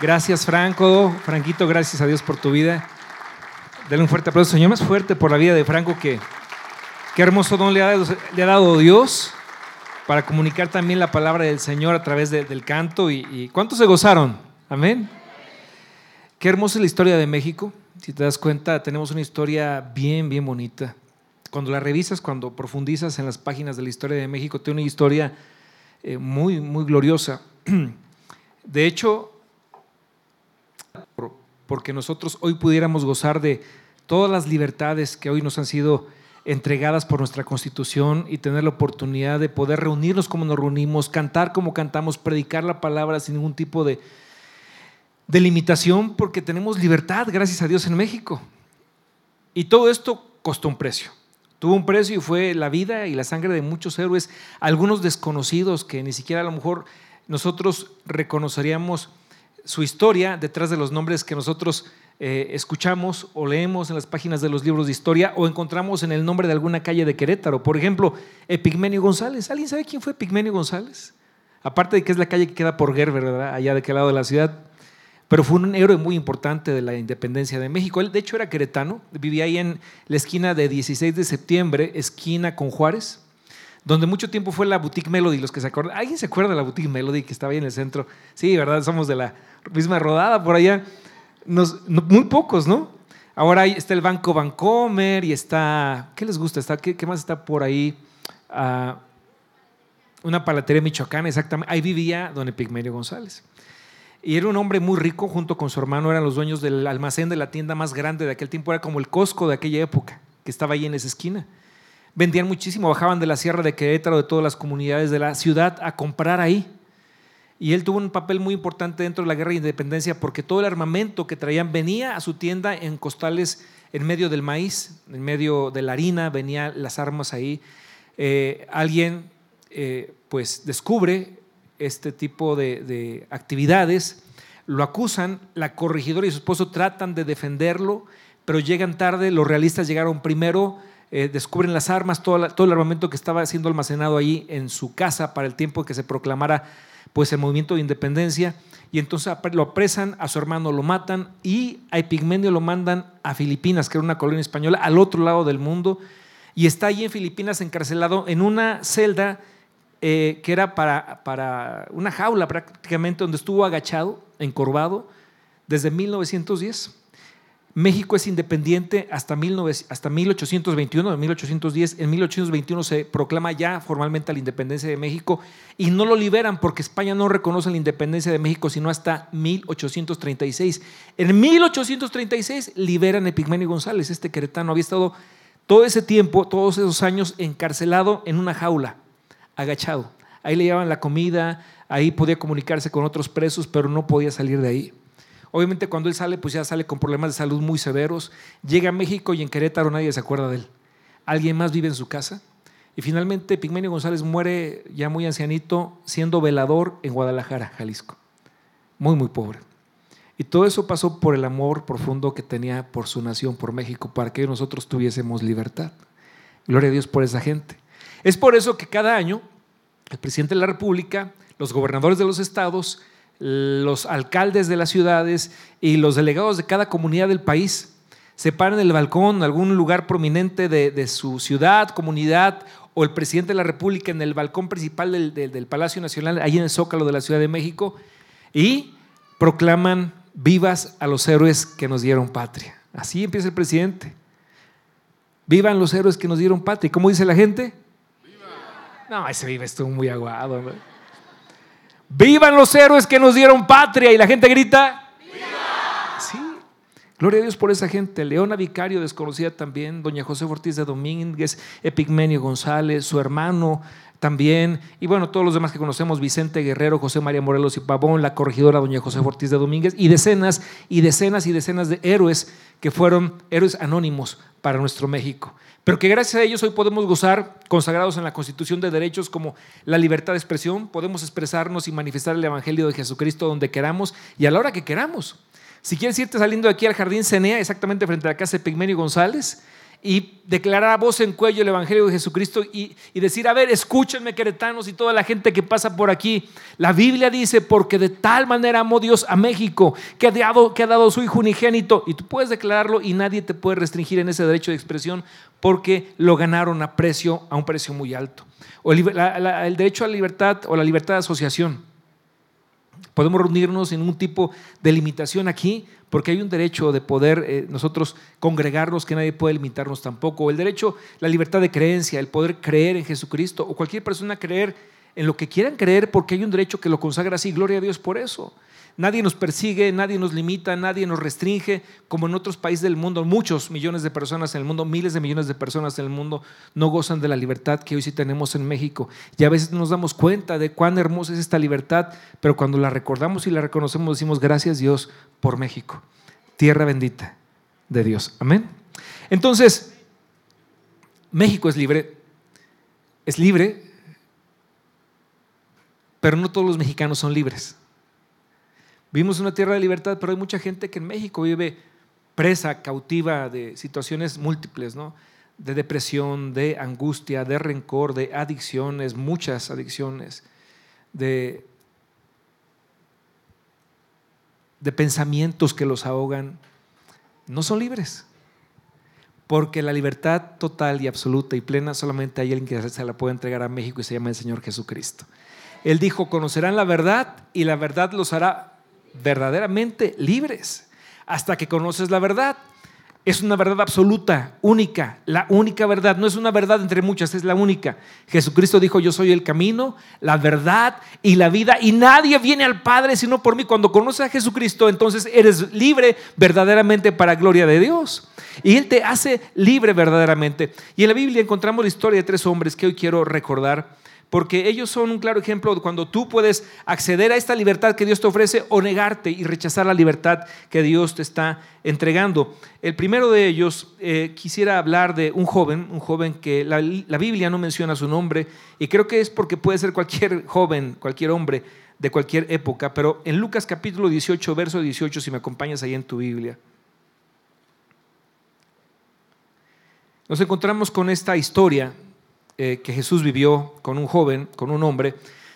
Gracias, Franco. Franquito, gracias a Dios por tu vida. Dale un fuerte aplauso, Señor, más fuerte por la vida de Franco que qué hermoso don le ha, le ha dado Dios para comunicar también la palabra del Señor a través del canto. Y, y, ¿Cuántos se gozaron? Amén. Qué hermosa es la historia de México. Si te das cuenta, tenemos una historia bien, bien bonita. Cuando la revisas, cuando profundizas en las páginas de la historia de México, tiene una historia eh, muy, muy gloriosa. De hecho, porque nosotros hoy pudiéramos gozar de todas las libertades que hoy nos han sido entregadas por nuestra constitución y tener la oportunidad de poder reunirnos como nos reunimos, cantar como cantamos, predicar la palabra sin ningún tipo de, de limitación, porque tenemos libertad, gracias a Dios, en México. Y todo esto costó un precio. Tuvo un precio y fue la vida y la sangre de muchos héroes, algunos desconocidos que ni siquiera a lo mejor nosotros reconoceríamos su historia detrás de los nombres que nosotros eh, escuchamos o leemos en las páginas de los libros de historia o encontramos en el nombre de alguna calle de Querétaro. Por ejemplo, Epigmenio González. ¿Alguien sabe quién fue Epigmenio González? Aparte de que es la calle que queda por Gerber. Allá de aquel lado de la ciudad. Pero fue un héroe muy importante de la independencia de México. Él, de hecho, era queretano. Vivía ahí en la esquina de 16 de septiembre, esquina con Juárez donde mucho tiempo fue la Boutique Melody, los que se acuerdan. ¿Alguien se acuerda de la Boutique Melody que estaba ahí en el centro? Sí, ¿verdad? Somos de la misma rodada por allá. muy pocos, ¿no? Ahora está el Banco Bancomer y está, ¿qué les gusta? Está, ¿qué, más está por ahí? Ah, una palatería michoacana, exactamente. Ahí vivía don Epigmenio González. Y era un hombre muy rico, junto con su hermano, eran los dueños del almacén de la tienda más grande de aquel tiempo, era como el Costco de aquella época, que estaba ahí en esa esquina vendían muchísimo, bajaban de la Sierra de Querétaro, de todas las comunidades de la ciudad a comprar ahí. Y él tuvo un papel muy importante dentro de la guerra de independencia porque todo el armamento que traían venía a su tienda en costales en medio del maíz, en medio de la harina, venían las armas ahí. Eh, alguien eh, pues descubre este tipo de, de actividades, lo acusan, la corregidora y su esposo tratan de defenderlo, pero llegan tarde, los realistas llegaron primero, eh, descubren las armas, todo, el armamento que estaba siendo almacenado ahí en su casa para el tiempo que se proclamara pues, el movimiento de independencia. Y entonces lo apresan, a su hermano lo matan y a Epigmenio lo mandan a Filipinas, que era una colonia española, al otro lado del mundo. Y está allí en Filipinas encarcelado en una celda eh, que era para, para una jaula prácticamente, donde estuvo agachado, encorvado, desde 1910. México es independiente hasta, 1821, en 1810. En 1821 se proclama ya formalmente la independencia de México y no lo liberan porque España no reconoce la independencia de México sino hasta 1836. En 1836 liberan a Epigmenio González, este queretano. Había estado todo ese tiempo, todos esos años, encarcelado en una jaula, agachado. Ahí le llevaban la comida, ahí podía comunicarse con otros presos, pero no podía salir de ahí. Obviamente cuando él sale, pues ya sale con problemas de salud muy severos. Llega a México y en Querétaro nadie se acuerda de él. Alguien más vive en su casa. Y finalmente Pigmenio González muere ya muy ancianito siendo velador en Guadalajara, Jalisco. Muy, muy pobre. Y todo eso pasó por el amor profundo que tenía por su nación, por México, para que nosotros tuviésemos libertad. Gloria a Dios por esa gente. Es por eso que cada año el presidente de la República, los gobernadores de los estados, los alcaldes de las ciudades y los delegados de cada comunidad del país se paran en el balcón, algún lugar prominente de, su ciudad, comunidad, o el presidente de la República en el balcón principal del, del Palacio Nacional, ahí en el Zócalo de la Ciudad de México, y proclaman vivas a los héroes que nos dieron patria. Así empieza el presidente. Vivan los héroes que nos dieron patria. ¿Cómo dice la gente? ¡Viva! No, ese vive estuvo muy aguado. Vivan los héroes que nos dieron patria. Y la gente grita. ¡Viva! Sí. Gloria a Dios por esa gente. Leona Vicario, desconocida también. Doña José Ortiz de Domínguez. Epigmenio González. Su hermano también. Y bueno, todos los demás que conocemos. Vicente Guerrero, José María Morelos y Pavón. La corregidora Doña José Ortiz de Domínguez. Y decenas y decenas y decenas de héroes que fueron héroes anónimos para nuestro México pero que gracias a ellos hoy podemos gozar, consagrados en la Constitución de derechos como la libertad de expresión, podemos expresarnos y manifestar el Evangelio de Jesucristo donde queramos y a la hora que queramos. Si quieres irte saliendo de aquí al Jardín Cenea, exactamente frente a la casa de Pigmenio González, y declarar a voz en cuello el Evangelio de Jesucristo y, decir, a ver, escúchenme queretanos y toda la gente que pasa por aquí. La Biblia dice, porque de tal manera amó Dios a México, que ha dado, que ha dado su Hijo unigénito, y tú puedes declararlo y nadie te puede restringir en ese derecho de expresión porque lo ganaron a precio, a un precio muy alto. O el derecho a la libertad o la libertad de asociación. Podemos reunirnos en un tipo de limitación aquí, porque hay un derecho de poder eh, nosotros congregarnos que nadie puede limitarnos tampoco. El derecho, la libertad de creencia, el poder creer en Jesucristo, o cualquier persona creer en lo que quieran creer, porque hay un derecho que lo consagra así. Gloria a Dios por eso. Nadie nos persigue, nadie nos limita, nadie nos restringe, como en otros países del mundo, muchos millones de personas en el mundo, miles de millones de personas en el mundo no gozan de la libertad que hoy sí tenemos en México. Y a veces nos damos cuenta de cuán hermosa es esta libertad, pero cuando la recordamos y la reconocemos decimos gracias Dios por México, tierra bendita de Dios. Amén. Entonces, México es libre, es libre, pero no todos los mexicanos son libres. Vivimos una tierra de libertad, pero hay mucha gente que en México vive presa, cautiva de situaciones múltiples, ¿no? De depresión, de angustia, de rencor, de adicciones, muchas adicciones, de, de pensamientos que los ahogan. No son libres. Porque la libertad total y absoluta y plena solamente hay alguien que se la puede entregar a México y se llama el Señor Jesucristo. Él dijo, conocerán la verdad y la verdad los hará verdaderamente libres hasta que conoces la verdad. Es una verdad absoluta, única, la única verdad. No es una verdad entre muchas, es la única. Jesucristo dijo, yo soy el camino, la verdad y la vida. Y nadie viene al Padre sino por mí. Cuando conoces a Jesucristo, entonces eres libre verdaderamente para gloria de Dios. Y Él te hace libre verdaderamente. Y en la Biblia encontramos la historia de tres hombres que hoy quiero recordar porque ellos son un claro ejemplo de cuando tú puedes acceder a esta libertad que Dios te ofrece o negarte y rechazar la libertad que Dios te está entregando. El primero de ellos, eh, quisiera hablar de un joven, un joven que la, la Biblia no menciona su nombre y creo que es porque puede ser cualquier joven, cualquier hombre de cualquier época, pero en Lucas capítulo 18, verso 18, si me acompañas ahí en tu Biblia. Nos encontramos con esta historia eh, que Jesús vivió con un joven, con un hombre.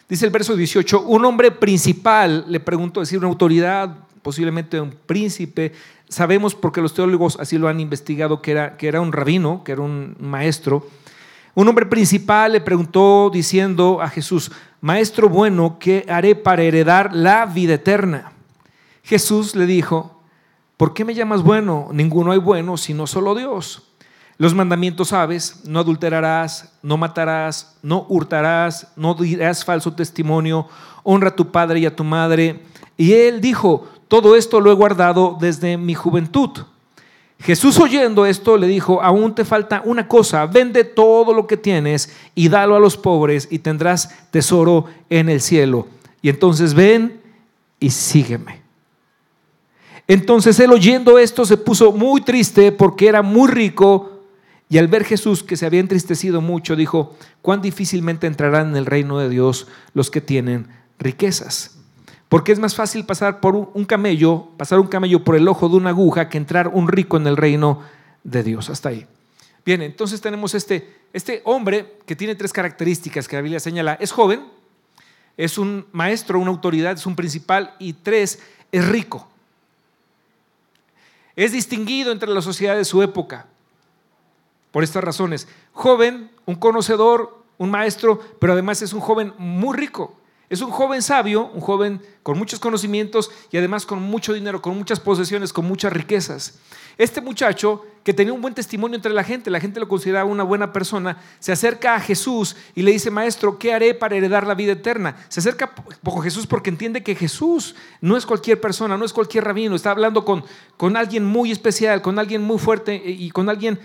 Dice el verso 18, un hombre principal, le pregunto, decir una autoridad, posiblemente un príncipe, sabemos porque los teólogos así lo han investigado, que era, que era un rabino, que era un maestro. Un hombre principal le preguntó diciendo a Jesús, Maestro bueno, ¿qué haré para heredar la vida eterna? Jesús le dijo, ¿por qué me llamas bueno? Ninguno hay bueno sino solo Dios. Los mandamientos sabes, no adulterarás, no matarás, no hurtarás, no dirás falso testimonio, honra a tu padre y a tu madre. Y él dijo, todo esto lo he guardado desde mi juventud. Jesús oyendo esto le dijo, aún te falta una cosa, vende todo lo que tienes y dalo a los pobres y tendrás tesoro en el cielo. Y entonces ven y sígueme. Entonces él oyendo esto se puso muy triste porque era muy rico y al ver Jesús que se había entristecido mucho, dijo, cuán difícilmente entrarán en el reino de Dios los que tienen riquezas. Porque es más fácil pasar por un camello, pasar un camello por el ojo de una aguja que entrar un rico en el reino de Dios. Hasta ahí. Bien, entonces tenemos este, este hombre que tiene tres características que la Biblia señala. Es joven, es un maestro, una autoridad, es un principal y tres, es rico. Es distinguido entre la sociedad de su época por estas razones. Joven, un conocedor, un maestro, pero además es un joven muy rico. Es un joven sabio, un joven con muchos conocimientos y además con mucho dinero, con muchas posesiones, con muchas riquezas. Este muchacho, que tenía un buen testimonio entre la gente, la gente lo consideraba una buena persona, se acerca a Jesús y le dice, maestro, ¿qué haré para heredar la vida eterna? Se acerca a Jesús porque entiende que Jesús no es cualquier persona, no es cualquier rabino, está hablando con, con alguien muy especial, con alguien muy fuerte y con alguien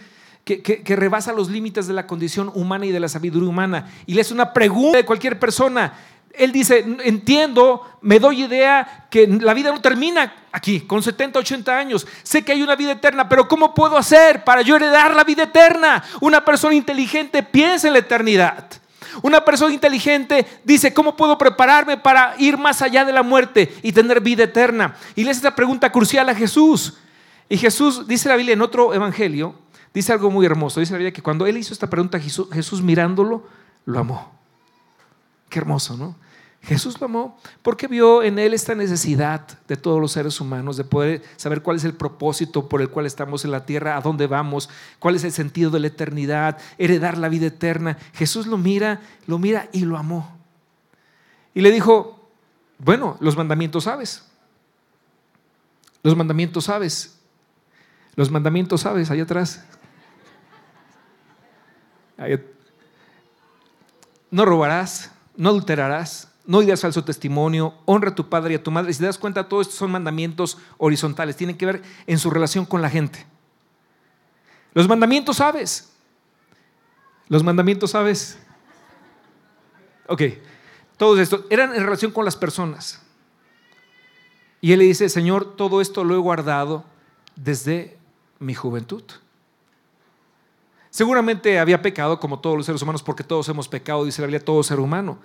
que, rebasa los límites de la condición humana y de la sabiduría humana. Y le hace una pregunta de cualquier persona. Él dice, entiendo, me doy idea que la vida no termina aquí, con 70, 80 años. Sé que hay una vida eterna, pero ¿cómo puedo hacer para yo heredar la vida eterna? Una persona inteligente piensa en la eternidad. Una persona inteligente dice, ¿cómo puedo prepararme para ir más allá de la muerte y tener vida eterna? Y le hace esta pregunta crucial a Jesús. Y Jesús, dice la Biblia en otro evangelio, dice algo muy hermoso. Dice la Biblia que cuando él hizo esta pregunta, Jesús, Jesús mirándolo, lo amó. Qué hermoso, ¿no? Jesús lo amó porque vio en él esta necesidad de todos los seres humanos de poder saber cuál es el propósito por el cual estamos en la tierra, a dónde vamos, cuál es el sentido de la eternidad, heredar la vida eterna. Jesús lo mira, lo mira y lo amó. Y le dijo, bueno, los mandamientos sabes. Los mandamientos sabes. Los mandamientos sabes, allá atrás. No robarás, no adulterarás, no dirás falso testimonio, honra a tu padre y a tu madre. Si te das cuenta, todos estos son mandamientos horizontales, tienen que ver en su relación con la gente. Los mandamientos sabes. Los mandamientos sabes. Ok, todos estos eran en relación con las personas. Y él le dice, Señor, todo esto lo he guardado desde mi juventud. Seguramente había pecado como todos los seres humanos, porque todos hemos pecado, dice la Biblia, todo ser humano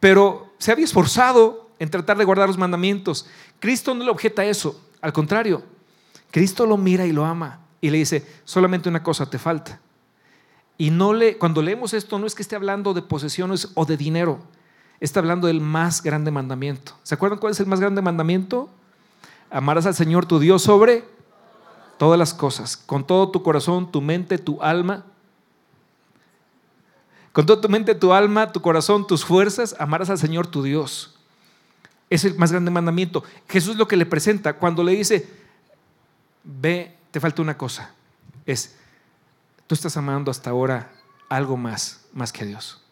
pero se había esforzado en tratar de guardar los mandamientos. Cristo no le objeta eso, al contrario, Cristo lo mira y lo ama y le dice, solamente una cosa te falta. Y no le, cuando leemos esto, no es que esté hablando de posesiones o de dinero, está hablando del más grande mandamiento. ¿Se acuerdan cuál es el más grande mandamiento? Amarás al Señor tu Dios sobre todas las cosas, con todo tu corazón, tu mente, tu alma con toda tu mente, tu alma, tu corazón, tus fuerzas, amarás al Señor tu Dios. Es el más grande mandamiento. Jesús lo que le presenta cuando le dice, ve, te falta una cosa. Es, tú estás amando hasta ahora algo más, más que a Dios.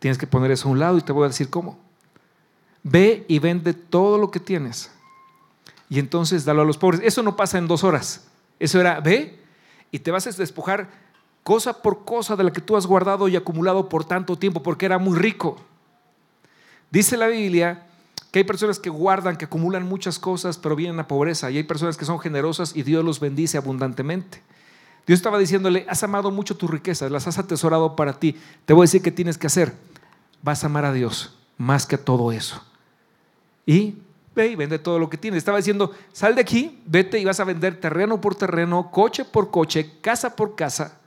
Tienes que poner eso a un lado y te voy a decir cómo. Ve y vende todo lo que tienes. Y entonces dalo a los pobres. Eso no pasa en dos horas. Eso era, ve y te vas a despojar cosa por cosa de la que tú has guardado y acumulado por tanto tiempo, porque era muy rico. Dice la Biblia que hay personas que guardan, que acumulan muchas cosas, pero vienen a pobreza, y hay personas que son generosas y Dios los bendice abundantemente. Dios estaba diciéndole, has amado mucho tus riquezas, las has atesorado para ti. Te voy a decir qué tienes que hacer. Vas a amar a Dios más que todo eso. Y ve y vende todo lo que tienes. Estaba diciendo, sal de aquí, vete y vas a vender terreno por terreno, coche por coche, casa por casa,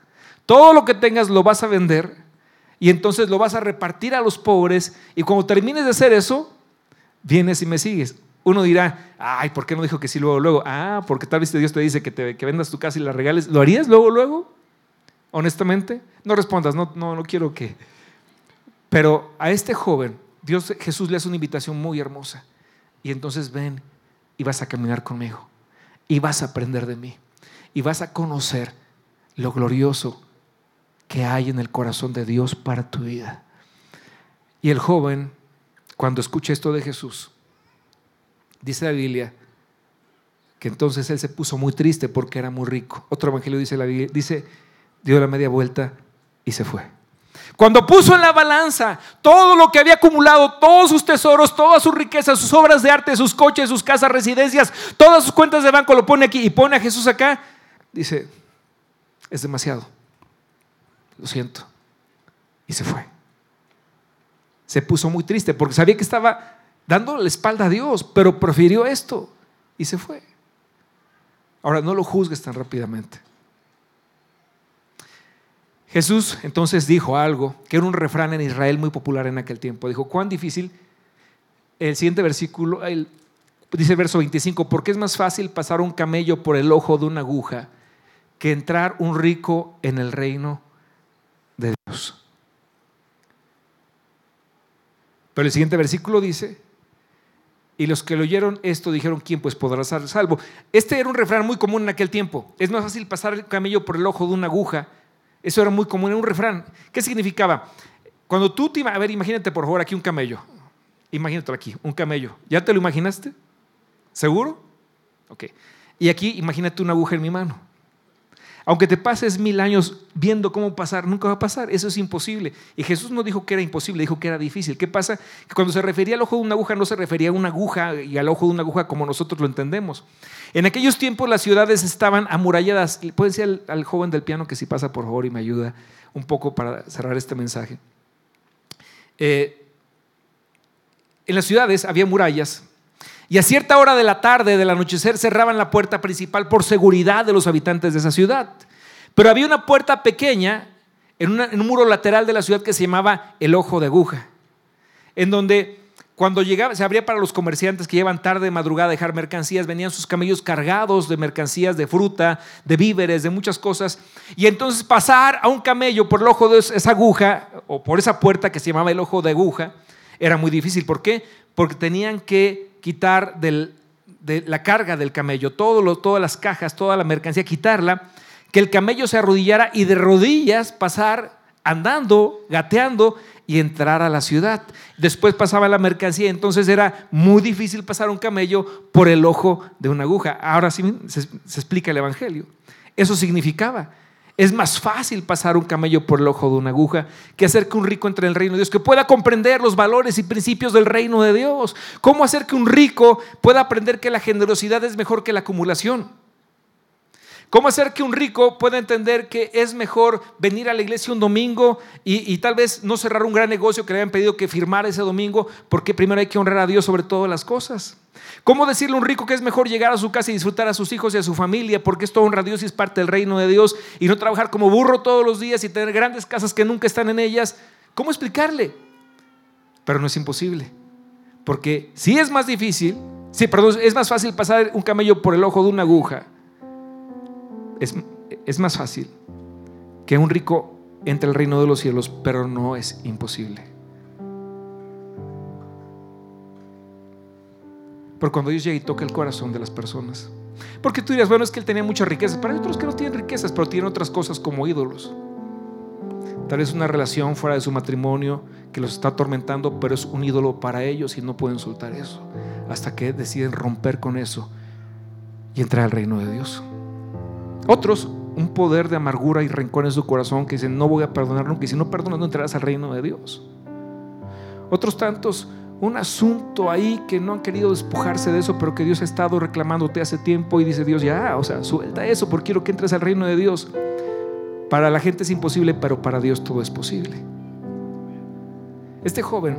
todo lo que tengas lo vas a vender y entonces lo vas a repartir a los pobres y cuando termines de hacer eso, vienes y me sigues. Uno dirá, ay, ¿por qué no dijo que sí luego, luego? Ah, porque tal vez Dios te dice que, te, que vendas tu casa y la regales. ¿Lo harías luego, luego? Honestamente, no respondas, no, no, no quiero que... Pero a este joven, Dios, Jesús le hace una invitación muy hermosa. Y entonces ven y vas a caminar conmigo. Y vas a aprender de mí. Y vas a conocer lo glorioso que hay en el corazón de Dios para tu vida. Y el joven, cuando escucha esto de Jesús, dice la Biblia que entonces él se puso muy triste porque era muy rico. Otro evangelio dice la Biblia, dice, dio la media vuelta y se fue. Cuando puso en la balanza todo lo que había acumulado, todos sus tesoros, todas sus riquezas, sus obras de arte, sus coches, sus casas, residencias, todas sus cuentas de banco, lo pone aquí y pone a Jesús acá, dice, es demasiado lo siento. Y se fue. Se puso muy triste porque sabía que estaba dando la espalda a Dios, pero prefirió esto y se fue. Ahora, no lo juzgues tan rápidamente. Jesús entonces dijo algo, que era un refrán en Israel muy popular en aquel tiempo. Dijo, cuán difícil, el siguiente versículo, dice el verso 25, porque es más fácil pasar un camello por el ojo de una aguja que entrar un rico en el reino de Dios. Pero el siguiente versículo dice, y los que lo oyeron esto dijeron, ¿quién pues podrá ser salvo? Este era un refrán muy común en aquel tiempo. Es más fácil pasar el camello por el ojo de una aguja. Eso era muy común, era un refrán. ¿Qué significaba? Cuando tú te... A ver, imagínate por favor aquí un camello. Imagínate aquí, un camello. ¿Ya te lo imaginaste? ¿Seguro? Ok. Y aquí imagínate una aguja en mi mano. Aunque te pases mil años viendo cómo pasar, nunca va a pasar. Eso es imposible. Y Jesús no dijo que era imposible, dijo que era difícil. ¿Qué pasa? Que cuando se refería al ojo de una aguja, no se refería a una aguja y al ojo de una aguja como nosotros lo entendemos. En aquellos tiempos las ciudades estaban amuralladas. Puede ser al, joven del piano que si pasa por favor y me ayuda un poco para cerrar este mensaje. Eh, en las ciudades había murallas Y a cierta hora de la tarde, del anochecer, cerraban la puerta principal por seguridad de los habitantes de esa ciudad. Pero había una puerta pequeña en, un muro lateral de la ciudad que se llamaba el Ojo de Aguja, en donde cuando llegaba, se abría para los comerciantes que llevan tarde de madrugada a dejar mercancías, venían sus camellos cargados de mercancías, de fruta, de víveres, de muchas cosas. Y entonces pasar a un camello por el ojo de esa aguja, o por esa puerta que se llamaba el ojo de aguja, era muy difícil. ¿Por qué? Porque tenían que quitar de la carga del camello, todas las cajas, toda la mercancía, quitarla, que el camello se arrodillara y de rodillas pasar andando, gateando y entrar a la ciudad. Después pasaba la mercancía, entonces era muy difícil pasar un camello por el ojo de una aguja. Ahora sí se explica el Evangelio. Eso significaba. Es más fácil pasar un camello por el ojo de una aguja que hacer que un rico entre en el reino de Dios, que pueda comprender los valores y principios del reino de Dios. ¿Cómo hacer que un rico pueda aprender que la generosidad es mejor que la acumulación? ¿Cómo hacer que un rico pueda entender que es mejor venir a la iglesia un domingo y, tal vez no cerrar un gran negocio que le habían pedido que firmara ese domingo porque primero hay que honrar a Dios sobre todas las cosas? ¿Cómo decirle a un rico que es mejor llegar a su casa y disfrutar a sus hijos y a su familia porque esto honra a Dios y es parte del reino de Dios y no trabajar como burro todos los días y tener grandes casas que nunca están en ellas? ¿Cómo explicarle? Pero no es imposible. Porque si es más difícil, sí, perdón, es más fácil pasar un camello por el ojo de una aguja es, más fácil que un rico entre el reino de los cielos, pero no es imposible. Por cuando Dios llega y toca el corazón de las personas. Porque tú dirás, bueno, es que él tenía muchas riquezas, pero hay otros que no tienen riquezas, pero tienen otras cosas como ídolos. Tal vez una relación fuera de su matrimonio que los está atormentando, pero es un ídolo para ellos y no pueden soltar eso. Hasta que deciden romper con eso y entrar al reino de Dios. Otros, un poder de amargura y rencor en su corazón que dicen, no voy a perdonar nunca, y si no perdonas no entrarás al reino de Dios. Otros tantos, un asunto ahí que no han querido despojarse de eso, pero que Dios ha estado reclamándote hace tiempo y dice Dios, ya, o sea, suelta eso porque quiero que entres al reino de Dios. Para la gente es imposible, pero para Dios todo es posible. Este joven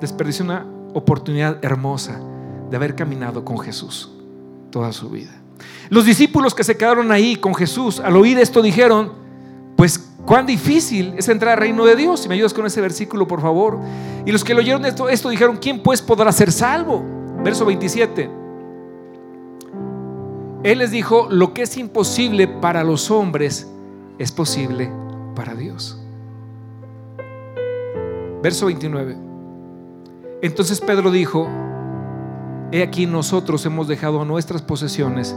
desperdició una oportunidad hermosa de haber caminado con Jesús toda su vida. Los discípulos que se quedaron ahí con Jesús, al oír esto dijeron, pues cuán difícil es entrar al reino de Dios. Si me ayudas con ese versículo, por favor. Y los que lo oyeron esto, esto dijeron, ¿quién pues podrá ser salvo? Verso 27. Él les dijo, lo que es imposible para los hombres es posible para Dios. Verso 29. Entonces Pedro dijo, he aquí nosotros hemos dejado nuestras posesiones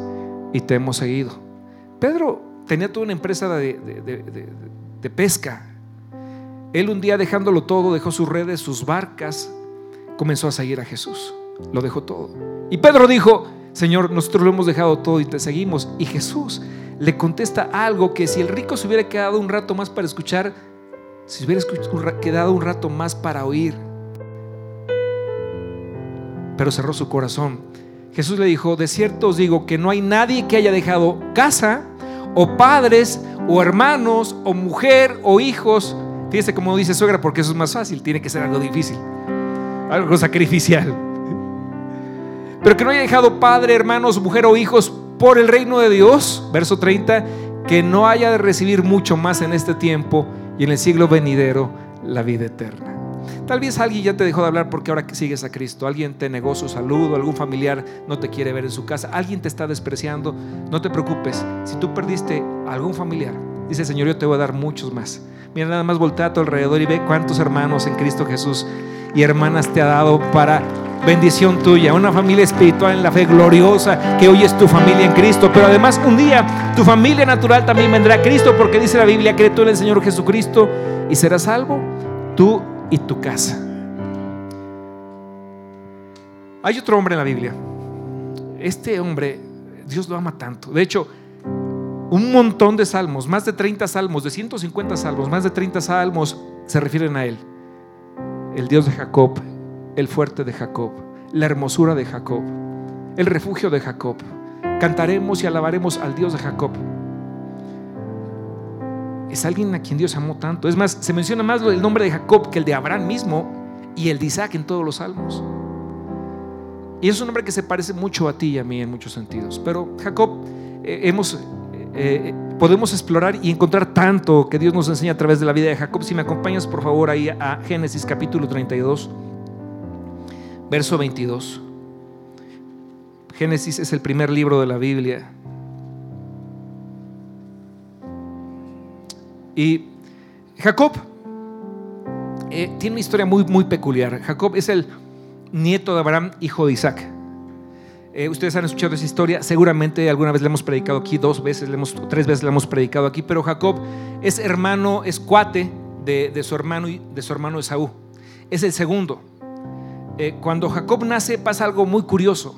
y te hemos seguido. Pedro tenía toda una empresa de, pesca. Él un día dejándolo todo, dejó sus redes, sus barcas, comenzó a seguir a Jesús. Lo dejó todo. Y Pedro dijo, Señor, nosotros lo hemos dejado todo y te seguimos. Y Jesús le contesta algo que si el rico se hubiera quedado un rato más para escuchar, si hubiera quedado un rato más para oír, pero cerró su corazón. Jesús le dijo, de cierto os digo que no hay nadie que haya dejado casa o padres o hermanos o mujer o hijos. Fíjese como dice suegra, porque eso es más fácil, tiene que ser algo difícil, algo sacrificial. Pero que no haya dejado padre, hermanos, mujer o hijos por el reino de Dios, verso 30, que no haya de recibir mucho más en este tiempo y en el siglo venidero la vida eterna. Tal vez alguien ya te dejó de hablar porque ahora que sigues a Cristo. Alguien te negó su saludo, algún familiar no te quiere ver en su casa, alguien te está despreciando. No te preocupes. Si tú perdiste algún familiar, dice Señor, yo te voy a dar muchos más. Mira, nada más voltea a tu alrededor y ve cuántos hermanos en Cristo Jesús y hermanas te ha dado para bendición tuya. Una familia espiritual en la fe gloriosa que hoy es tu familia en Cristo. Pero además un día tu familia natural también vendrá a Cristo porque dice la Biblia, cree tú en el Señor Jesucristo y serás salvo. Tú y tu casa. Hay otro hombre en la Biblia. Este hombre, Dios lo ama tanto. De hecho, un montón de salmos, más de 30 salmos, de 150 salmos, más de 30 salmos se refieren a él. El Dios de Jacob, el fuerte de Jacob, la hermosura de Jacob, el refugio de Jacob. Cantaremos y alabaremos al Dios de Jacob es alguien a quien Dios amó tanto. Es más, se menciona más el nombre de Jacob que el de Abraham mismo y el de Isaac en todos los salmos. Y es un hombre que se parece mucho a ti y a mí en muchos sentidos. Pero Jacob, eh, hemos, eh, podemos explorar y encontrar tanto que Dios nos enseña a través de la vida de Jacob. Si me acompañas por favor ahí a Génesis capítulo 32, verso 22. Génesis es el primer libro de la Biblia. Y Jacob eh, tiene una historia muy, muy peculiar. Jacob es el nieto de Abraham, hijo de Isaac. Eh, ustedes han escuchado esa historia, seguramente alguna vez la hemos predicado aquí, dos veces, tres veces la hemos predicado aquí, pero Jacob es hermano, es cuate de, su hermano de su hermano Esaú. Es el segundo. Eh, cuando Jacob nace pasa algo muy curioso.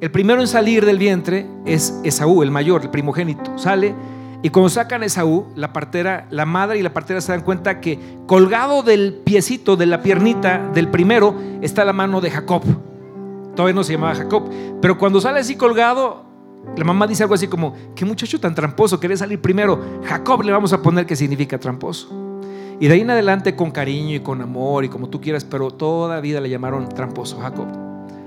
El primero en salir del vientre es Esaú, el mayor, el primogénito. Sale y cuando sacan a Esaú, la partera, la madre y la partera se dan cuenta que colgado del piecito, de la piernita del primero, está la mano de Jacob. Todavía no se llamaba Jacob. Pero cuando sale así colgado, la mamá dice algo así como, qué muchacho tan tramposo, querés salir primero. Jacob le vamos a poner que significa tramposo. Y de ahí en adelante con cariño y con amor y como tú quieras, pero toda vida le llamaron tramposo Jacob.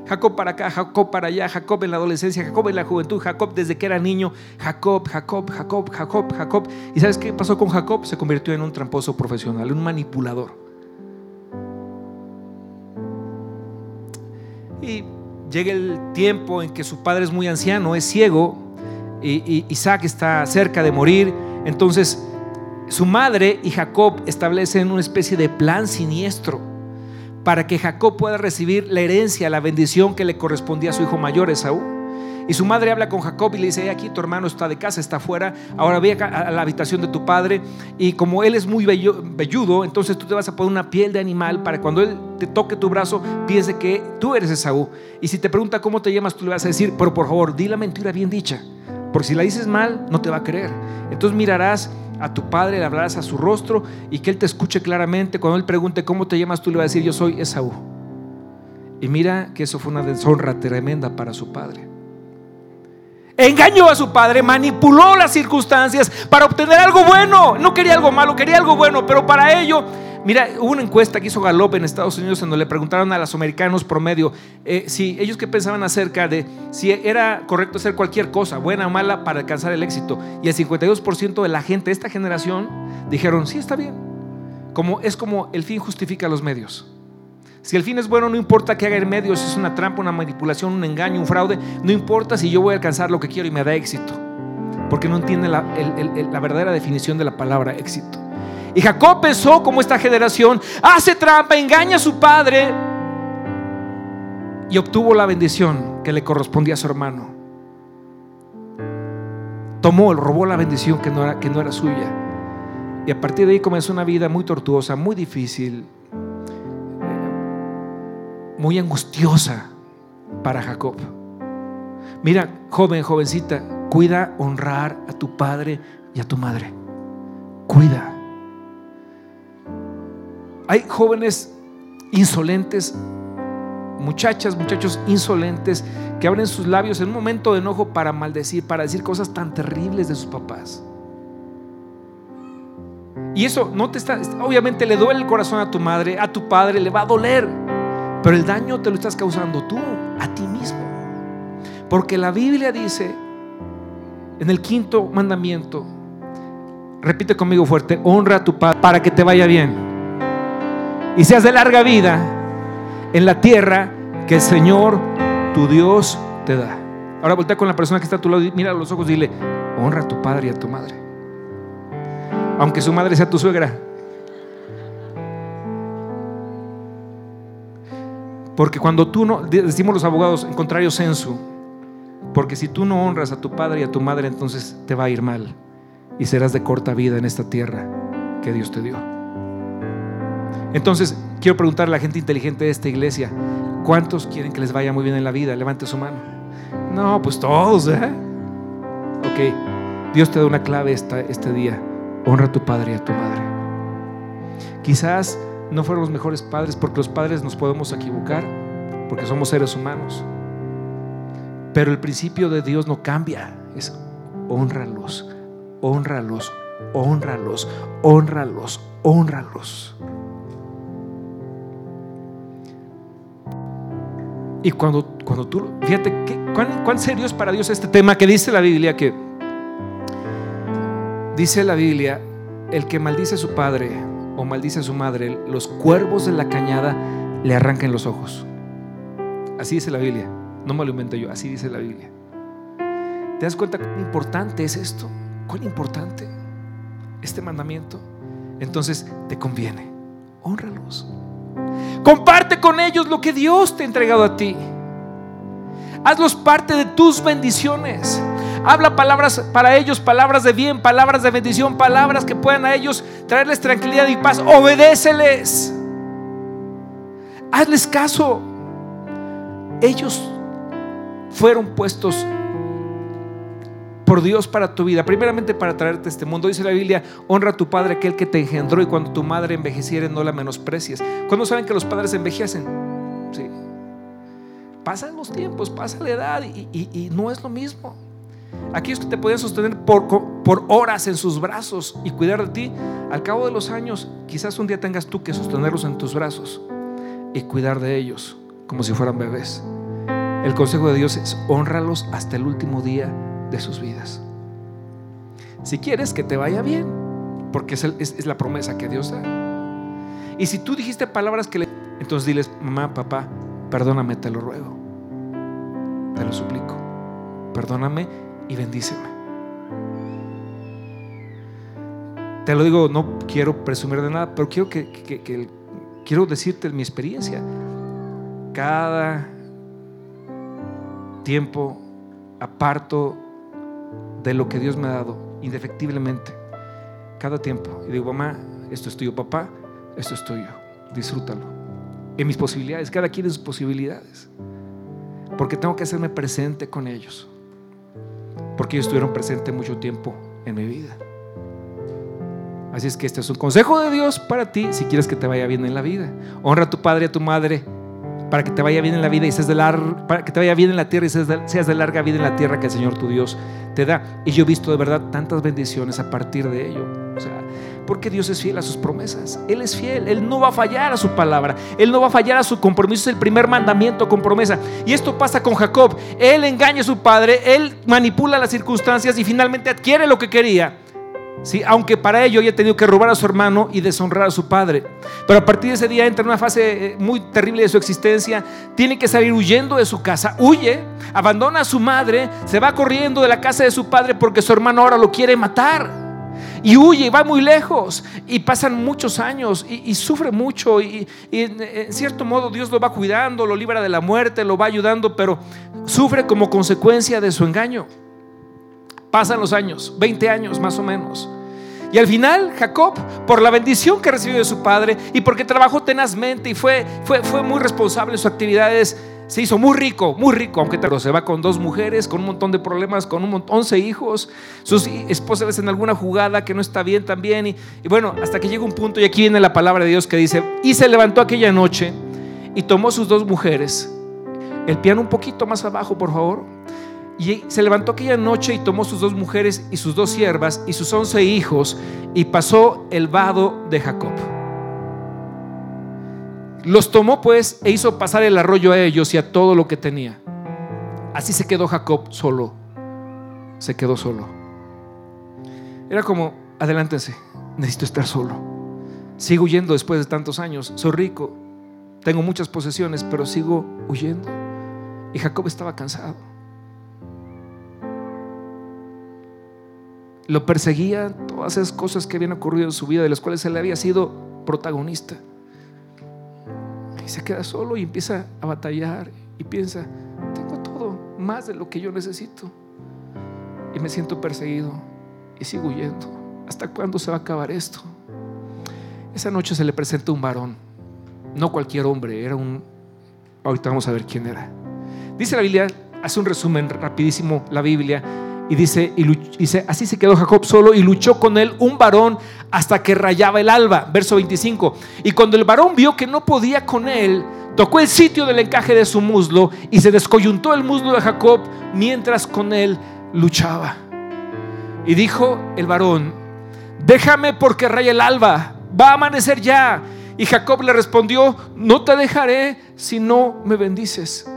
Jacob para acá, Jacob para allá, Jacob en la adolescencia, Jacob en la juventud, Jacob desde que era niño, Jacob, Jacob, Jacob, Jacob, Jacob. ¿Y sabes qué pasó con Jacob? Se convirtió en un tramposo profesional, un manipulador. Y llega el tiempo en que su padre es muy anciano, es ciego, y, Isaac está cerca de morir. Entonces, su madre y Jacob establecen una especie de plan siniestro para que Jacob pueda recibir la herencia, la bendición que le correspondía a su hijo mayor, Esaú. Y su madre habla con Jacob y le dice, aquí tu hermano está de casa, está afuera, ahora ve a la habitación de tu padre y como él es muy velludo, entonces tú te vas a poner una piel de animal para cuando él te toque tu brazo, piense que tú eres Esaú. Y si te pregunta cómo te llamas, tú le vas a decir, pero por favor, di la mentira bien dicha, porque si la dices mal, no te va a creer. Entonces mirarás a tu padre, le hablarás a su rostro y que él te escuche claramente. Cuando él pregunte cómo te llamas, tú le vas a decir, yo soy Esaú. Y mira que eso fue una deshonra tremenda para su padre. Engañó a su padre, manipuló las circunstancias para obtener algo bueno. No quería algo malo, quería algo bueno, pero para ello Mira, hubo una encuesta que hizo Gallup en Estados Unidos donde le preguntaron a los americanos promedio eh, si ellos que pensaban acerca de si era correcto hacer cualquier cosa, buena o mala, para alcanzar el éxito. Y el 52% de la gente de esta generación dijeron, sí, está bien. Como, es como el fin justifica los medios. Si el fin es bueno, no importa que haga el medio, si es una trampa, una manipulación, un engaño, un fraude, no importa si yo voy a alcanzar lo que quiero y me da éxito. Porque no entiende la verdadera definición de la palabra éxito. Y Jacob pensó como esta generación, hace trampa, engaña a su padre y obtuvo la bendición que le correspondía a su hermano. Tomó, robó la bendición que no era, que no era suya. Y a partir de ahí comenzó una vida muy tortuosa, muy difícil, muy angustiosa para Jacob. Mira, joven, jovencita, cuida honrar a tu padre y a tu madre. Cuida. Hay jóvenes insolentes, muchachas, muchachos insolentes que abren sus labios en un momento de enojo para maldecir, para decir cosas tan terribles de sus papás. Y eso no te está, obviamente le duele el corazón a tu madre, a tu padre, le va a doler, pero el daño te lo estás causando tú, a ti mismo. Porque la Biblia dice en el quinto mandamiento, repite conmigo fuerte, honra a tu padre para que te vaya bien y seas de larga vida en la tierra que el Señor tu Dios te da. Ahora voltea con la persona que está a tu lado y mira a los ojos y dile, honra a tu padre y a tu madre. Aunque su madre sea tu suegra. Porque cuando tú no, decimos los abogados, en contrario censo, porque si tú no honras a tu padre y a tu madre, entonces te va a ir mal y serás de corta vida en esta tierra que Dios te dio. Entonces, quiero preguntarle a la gente inteligente de esta iglesia, ¿cuántos quieren que les vaya muy bien en la vida? Levante su mano. No, pues todos, ¿eh? Ok, Dios te da una clave esta, este día. Honra a tu padre y a tu madre. Quizás no fueron los mejores padres porque los padres nos podemos equivocar, porque somos seres humanos. Pero el principio de Dios no cambia, es honralos, honralos, honralos, honralos, honralos. Y cuando, cuando tú, fíjate, cuán, cuán serio es para Dios este tema que dice la Biblia que, dice la Biblia, el que maldice a su padre o maldice a su madre, los cuervos de la cañada le arrancan los ojos. Así dice la Biblia. No me lo invento yo, así dice la Biblia. ¿Te das cuenta cuán importante es esto? ¿Cuán importante este mandamiento? Entonces te conviene. Honralos. Comparte con ellos lo que Dios te ha entregado a ti. Hazlos parte de tus bendiciones. Habla palabras para ellos, palabras de bien, palabras de bendición, palabras que puedan a ellos traerles tranquilidad y paz. Obedéceles. Hazles caso. Ellos fueron puestos por Dios para tu vida, primeramente para traerte este mundo. Dice la Biblia, honra a tu padre, aquel que te engendró, y cuando tu madre envejeciere, no la menosprecies. ¿Cuándo saben que los padres envejecen? Sí. Pasan los tiempos, pasa la edad y, no es lo mismo. Aquellos que te pueden sostener por, por horas en sus brazos y cuidar de ti, al cabo de los años, quizás un día tengas tú que sostenerlos en tus brazos y cuidar de ellos como si fueran bebés. El consejo de Dios es honralos hasta el último día de sus vidas. Si quieres que te vaya bien, porque es, la promesa que Dios da. Y si tú dijiste palabras que le... Entonces diles, mamá, papá, perdóname, te lo ruego. Te lo suplico. Perdóname y bendíceme. Te lo digo, no quiero presumir de nada, pero quiero que quiero decirte mi experiencia. Cada tiempo aparto de lo que Dios me ha dado, indefectiblemente, cada tiempo. Y digo, mamá, esto es tuyo, papá, esto es tuyo, disfrútalo. En mis posibilidades, cada quien en sus posibilidades. Porque tengo que hacerme presente con ellos. Porque ellos estuvieron presentes mucho tiempo en mi vida. Así es que este es un consejo de Dios para ti si quieres que te vaya bien en la vida. Honra a tu padre y a tu madre para que te vaya bien en la vida y seas de lar para que te vaya bien en la tierra y seas de, larga vida en la tierra que el Señor tu Dios te da. Y yo he visto de verdad tantas bendiciones a partir de ello. O sea, porque Dios es fiel a sus promesas. Él es fiel, Él no va a fallar a su palabra, Él no va a fallar a su compromiso. Es el primer mandamiento con promesa. Y esto pasa con Jacob. Él engaña a su padre, Él manipula las circunstancias y finalmente adquiere lo que quería aunque para ello haya tenido que robar a su hermano y deshonrar a su padre. Pero a partir de ese día entra en una fase eh, muy terrible de su existencia. Tiene que salir huyendo de su casa. Huye, abandona a su madre, se va corriendo de la casa de su padre porque su hermano ahora lo quiere matar. Y huye, y va muy lejos. Y pasan muchos años y, sufre mucho. Y, y en cierto modo Dios lo va cuidando, lo libra de la muerte, lo va ayudando, pero sufre como consecuencia de su engaño. Pasan los años, 20 años más o menos. Y al final, Jacob, por la bendición que recibió de su padre y porque trabajó tenazmente y fue, fue, fue muy responsable en sus actividades, se hizo muy rico, muy rico, aunque se va con dos mujeres, con un montón de problemas, con un montón, 11 hijos, sus esposas en alguna jugada que no está bien también. Y bueno, hasta que llega un punto, y aquí viene la palabra de Dios que dice, y se levantó aquella noche y tomó sus dos mujeres, el piano un poquito más abajo, por favor y se levantó aquella noche y tomó sus dos mujeres y sus dos siervas y sus once hijos y pasó el vado de Jacob. Los tomó pues e hizo pasar el arroyo a ellos y a todo lo que tenía. Así se quedó Jacob solo. Se quedó solo. Era como, adelántense, necesito estar solo. Sigo huyendo después de tantos años. Soy rico, tengo muchas posesiones, pero sigo huyendo. Y Jacob estaba cansado. Lo perseguía todas esas cosas que habían ocurrido en su vida, de las cuales él había sido protagonista. Y se queda solo y empieza a batallar y piensa, tengo todo, más de lo que yo necesito. Y me siento perseguido y sigo huyendo. ¿Hasta cuándo se va a acabar esto? Esa noche se le presenta un varón, no cualquier hombre, era un... Ahorita vamos a ver quién era. Dice la Biblia, hace un resumen rapidísimo la Biblia y dice, y así se quedó Jacob solo y luchó con él un varón hasta que rayaba el alba. Verso 25. Y cuando el varón vio que no podía con él, tocó el sitio del encaje de su muslo y se descoyuntó el muslo de Jacob mientras con él luchaba. Y dijo el varón, déjame porque raya el alba, va a amanecer ya. Y Jacob le respondió, no te dejaré si no me bendices.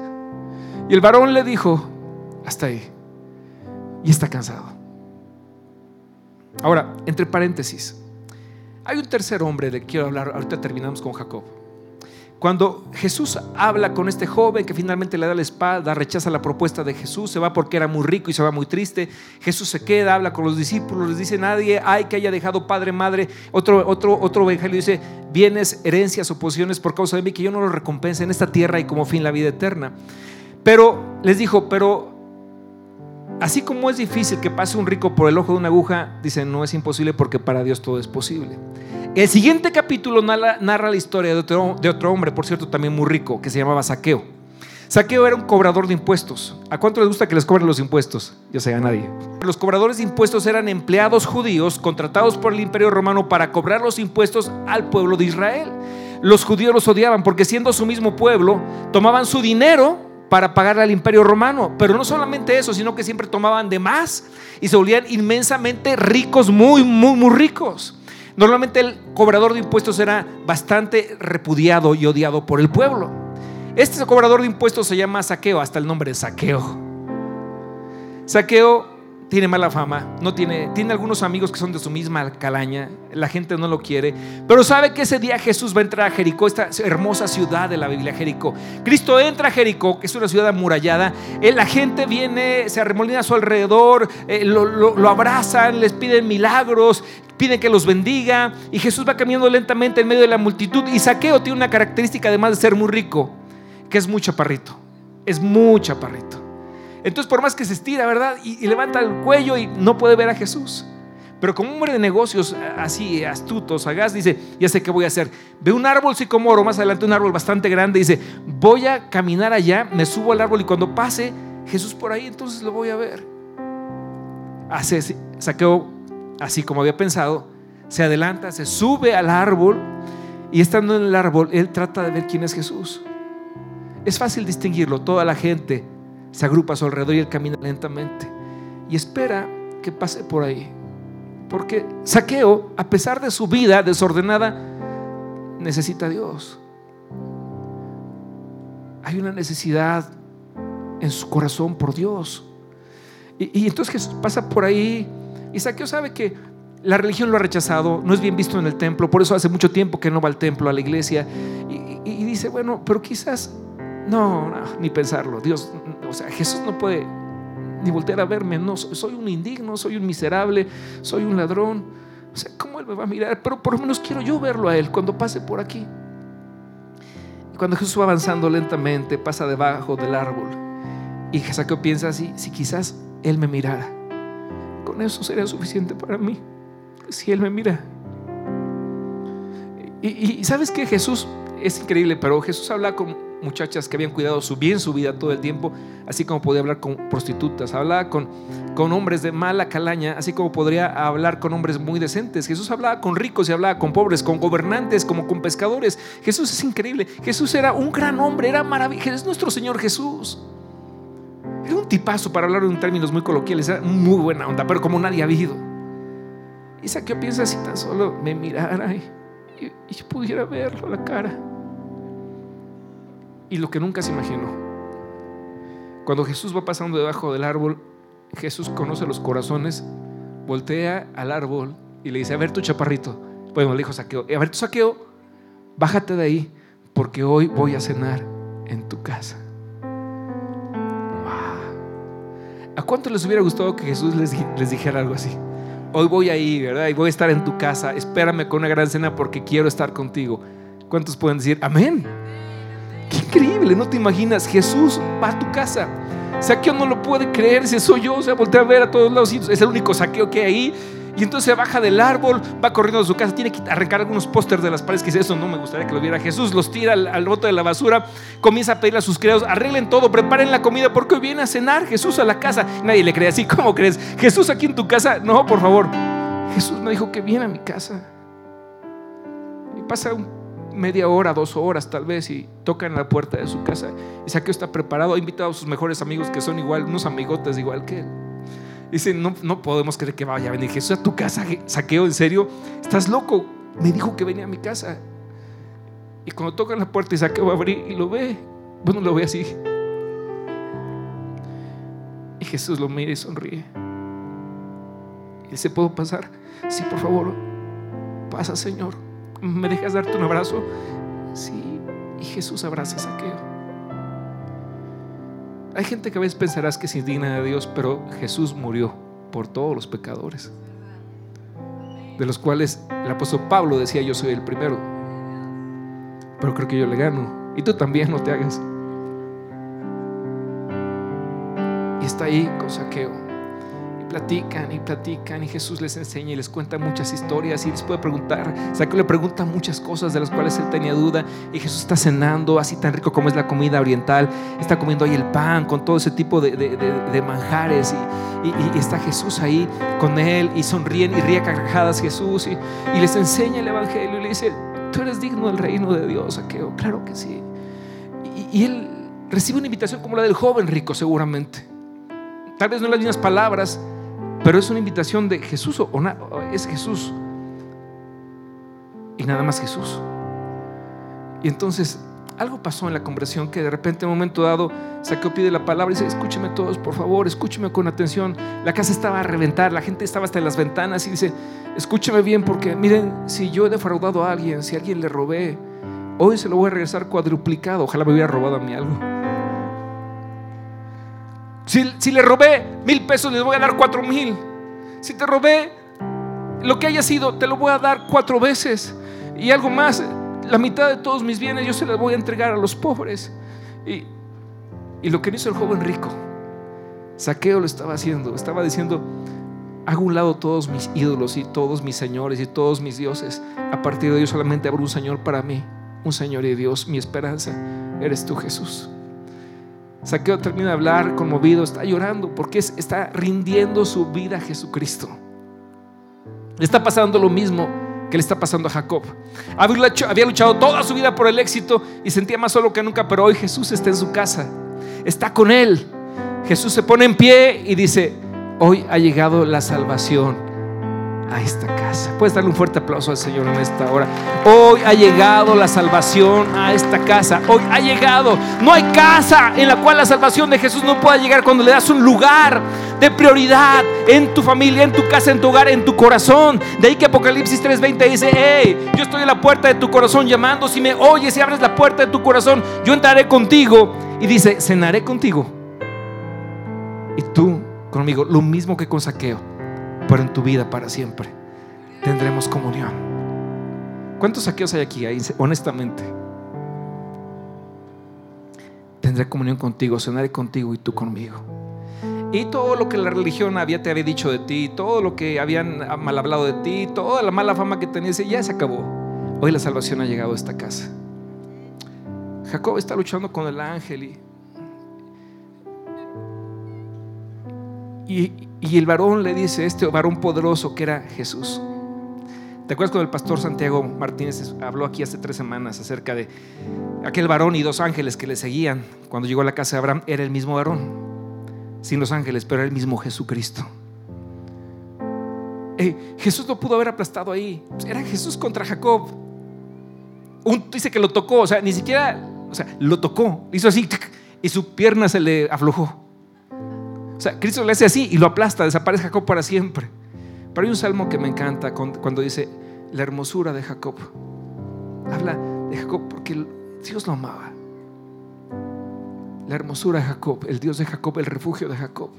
Y el varón le dijo, hasta ahí. Y está cansado. Ahora, entre paréntesis, hay un tercer hombre de que quiero hablar, ahorita terminamos con Jacob. Cuando Jesús habla con este joven que finalmente le da la espalda, rechaza la propuesta de Jesús, se va porque era muy rico y se va muy triste. Jesús se queda, habla con los discípulos, les dice, nadie hay que haya dejado padre, madre. Otro, otro, otro evangelio dice, bienes, herencias o posiciones por causa de mí, que yo no lo recompense en esta tierra y como fin la vida eterna. Pero les dijo, pero así como es difícil que pase un rico por el ojo de una aguja, dice, no es imposible porque para Dios todo es posible. El siguiente capítulo narra, la historia de otro, hombre, por cierto, también muy rico, que se llamaba Saqueo. Saqueo era un cobrador de impuestos. ¿A cuánto les gusta que les cobren los impuestos? Yo sé, a nadie. Los cobradores de impuestos eran empleados judíos contratados por el imperio romano para cobrar los impuestos al pueblo de Israel. Los judíos los odiaban porque siendo su mismo pueblo, tomaban su dinero para pagarle al imperio romano. Pero no solamente eso, sino que siempre tomaban de más y se volvían inmensamente ricos, muy, muy, muy ricos. Normalmente el cobrador de impuestos era bastante repudiado y odiado por el pueblo. Este cobrador de impuestos se llama Saqueo, hasta el nombre de Saqueo. Saqueo tiene mala fama, no tiene, tiene algunos amigos que son de su misma calaña, la gente no lo quiere, pero sabe que ese día Jesús va a entrar a Jericó, esta hermosa ciudad de la Biblia, Jericó. Cristo entra a Jericó, que es una ciudad amurallada, la gente viene, se arremolina a su alrededor, eh, lo, lo abrazan, les piden milagros, piden que los bendiga, y Jesús va caminando lentamente en medio de la multitud, y Saqueo tiene una característica además de ser muy rico, que es muy chaparrito, es muy chaparrito. Entonces, por más que se estira, ¿verdad? Y, levanta el cuello y no puede ver a Jesús. Pero como hombre de negocios así, astuto, sagaz, dice, ya sé qué voy a hacer. Ve un árbol sicomoro, más adelante un árbol bastante grande, dice, voy a caminar allá, me subo al árbol y cuando pase Jesús por ahí, entonces lo voy a ver. Hace, saqueo, así como había pensado, se adelanta, se sube al árbol y estando en el árbol, él trata de ver quién es Jesús. Es fácil distinguirlo, toda la gente se agrupa a su alrededor y él camina lentamente y espera que pase por ahí. Porque Saqueo, a pesar de su vida desordenada, necesita a Dios. Hay una necesidad en su corazón por Dios. Y, entonces Jesús pasa por ahí y Saqueo sabe que la religión lo ha rechazado, no es bien visto en el templo, por eso hace mucho tiempo que no va al templo, a la iglesia. y dice, bueno, pero quizás no, no, ni pensarlo. Dios, o sea, Jesús no puede ni voltear a verme. No, soy un indigno, soy un miserable, soy un ladrón. O sea, ¿cómo Él me va a mirar? Pero por lo menos quiero yo verlo a Él cuando pase por aquí. Y cuando Jesús va avanzando lentamente, pasa debajo del árbol. Y Saqueo piensa así, si quizás Él me mirara, con eso sería suficiente para mí. Si Él me mira. Y, y sabes que Jesús es increíble, pero Jesús habla con muchachas que habían cuidado su bien su vida todo el tiempo, así como podía hablar con prostitutas, hablaba con, con hombres de mala calaña, así como podría hablar con hombres muy decentes. Jesús hablaba con ricos y hablaba con pobres, con gobernantes, como con pescadores. Jesús es increíble. Jesús era un gran hombre, era maravilloso. Es nuestro Señor Jesús. Era un tipazo para hablar en términos muy coloquiales, era muy buena onda, pero como nadie ha habido. Y Saqueo piensa si tan solo me mirara y, pudiera verlo la cara y lo que nunca se imaginó. Cuando Jesús va pasando debajo del árbol, Jesús conoce los corazones, voltea al árbol y le dice, a ver tu chaparrito. Bueno, le dijo Saqueo, a ver tu Saqueo, bájate de ahí porque hoy voy a cenar en tu casa. ¿A cuánto les hubiera gustado que Jesús les, les dijera algo así? Hoy voy ahí, ¿verdad? Y voy a estar en tu casa. Espérame con una gran cena porque quiero estar contigo. ¿Cuántos pueden decir amén? Qué increíble, no te imaginas. Jesús va a tu casa. Saqueo no lo puede creer, si soy yo, o sea, voltea a ver a todos lados, es el único saqueo que hay ahí. Y entonces se baja del árbol, va corriendo a su casa, tiene que arrancar algunos pósters de las paredes, que dice, eso no me gustaría que lo viera Jesús, los tira al, al bote de la basura, comienza a pedirle a sus criados, arreglen todo, preparen la comida, porque hoy viene a cenar Jesús a la casa. Nadie le cree así, ¿cómo crees? Jesús aquí en tu casa, no, por favor. Jesús me dijo que viene a mi casa. Y pasa un media hora, dos horas tal vez, y toca en la puerta de su casa. Y Saqueo está preparado, ha invitado a sus mejores amigos que son igual, unos amigotes igual que él. Dice, no, no podemos creer que vaya a venir Jesús a tu casa, Saqueo, en serio, estás loco. Me dijo que venía a mi casa. Y cuando toca en la puerta y Saqueo va a abrir y lo ve, bueno, lo ve así. Jesús lo mira y sonríe. Y dice, ¿puedo pasar? Sí, por favor. Pasa, Señor. ¿Me dejas darte un abrazo? Sí. Y Jesús abraza a Saqueo. Hay gente que a veces pensarás que es indigna de Dios, pero Jesús murió por todos los pecadores, de los cuales el apóstol Pablo decía, yo soy el primero, pero creo que yo le gano. Y tú también no te hagas. Y está ahí con saqueo platican y platican y Jesús les enseña y les cuenta muchas historias y les puede preguntar. Saqueo le pregunta muchas cosas de las cuales él tenía duda y Jesús está cenando así tan rico como es la comida oriental. Está comiendo ahí el pan con todo ese tipo de, manjares y, está Jesús ahí con él y sonríen y ríe carcajadas Jesús y, y les enseña el Evangelio y le dice, tú eres digno del reino de Dios, Saqueo. Claro que sí. y él recibe una invitación como la del joven rico seguramente. Tal vez no las mismas palabras, pero es una invitación de Jesús o es Jesús. Y nada más Jesús. Y entonces algo pasó en la conversación que de repente en un momento dado Saqueo pide la palabra y dice, escúcheme todos, por favor, escúcheme con atención. La casa estaba a reventar, la gente estaba hasta en las ventanas y dice, escúcheme bien porque miren, si yo he defraudado a alguien, si alguien le robé, hoy se lo voy a regresar cuadruplicado. Ojalá me hubiera robado a mí algo. Si, le robé mil pesos, les voy a dar cuatro mil. Si te robé lo que haya sido, te lo voy a dar cuatro veces. Y algo más, la mitad de todos mis bienes yo se los voy a entregar a los pobres. Y, y lo que hizo el joven rico, Saqueo lo estaba haciendo, estaba diciendo, hago un lado todos mis ídolos y todos mis señores y todos mis dioses. A partir de ellos solamente habrá un Señor para mí, un Señor y Dios, mi esperanza, eres tú Jesús. Saqueo termina de hablar conmovido, está llorando porque está rindiendo su vida a Jesucristo. Le está pasando lo mismo que le está pasando a Jacob. Había luchado toda su vida por el éxito y sentía más solo que nunca, pero hoy Jesús está en su casa, está con él. Jesús se pone en pie y dice, hoy ha llegado la salvación a esta casa. Puedes darle un fuerte aplauso al Señor en esta hora. Hoy ha llegado la salvación a esta casa. Hoy ha llegado. No hay casa en la cual la salvación de Jesús no pueda llegar cuando le das un lugar de prioridad en tu familia, en tu casa, en tu hogar, en tu corazón. De ahí que Apocalipsis 3:20 dice, hey, yo estoy en la puerta de tu corazón llamando. Si me oyes y abres la puerta de tu corazón, yo entraré contigo. Y dice, cenaré contigo. Y tú conmigo, lo mismo que con saqueo pero en tu vida para siempre tendremos comunión. ¿Cuántos saqueos hay aquí? Honestamente. Tendré comunión contigo, cenaré contigo y tú conmigo. Y todo lo que la religión había, te había dicho de ti, todo lo que habían mal hablado de ti, toda la mala fama que tenías, ya se acabó. Hoy la salvación ha llegado a esta casa. Jacob está luchando con el ángel y, y, y el varón le dice, este varón poderoso que era Jesús. ¿Te acuerdas cuando el pastor Santiago Martínez habló aquí hace tres semanas acerca de aquel varón y dos ángeles que le seguían cuando llegó a la casa de Abraham? Era el mismo varón, sin los ángeles, pero era el mismo Jesucristo. Eh, Jesús no pudo haber aplastado ahí. Era Jesús contra Jacob. Un, dice que lo tocó, o sea, ni siquiera, o sea, lo tocó, hizo así y su pierna se le aflojó. Sea, Cristo le hace así y lo aplasta, desaparece Jacob para siempre. Pero hay un salmo que me encanta cuando dice la hermosura de Jacob. Habla de Jacob porque Dios lo amaba. La hermosura de Jacob, el Dios de Jacob, el refugio de Jacob.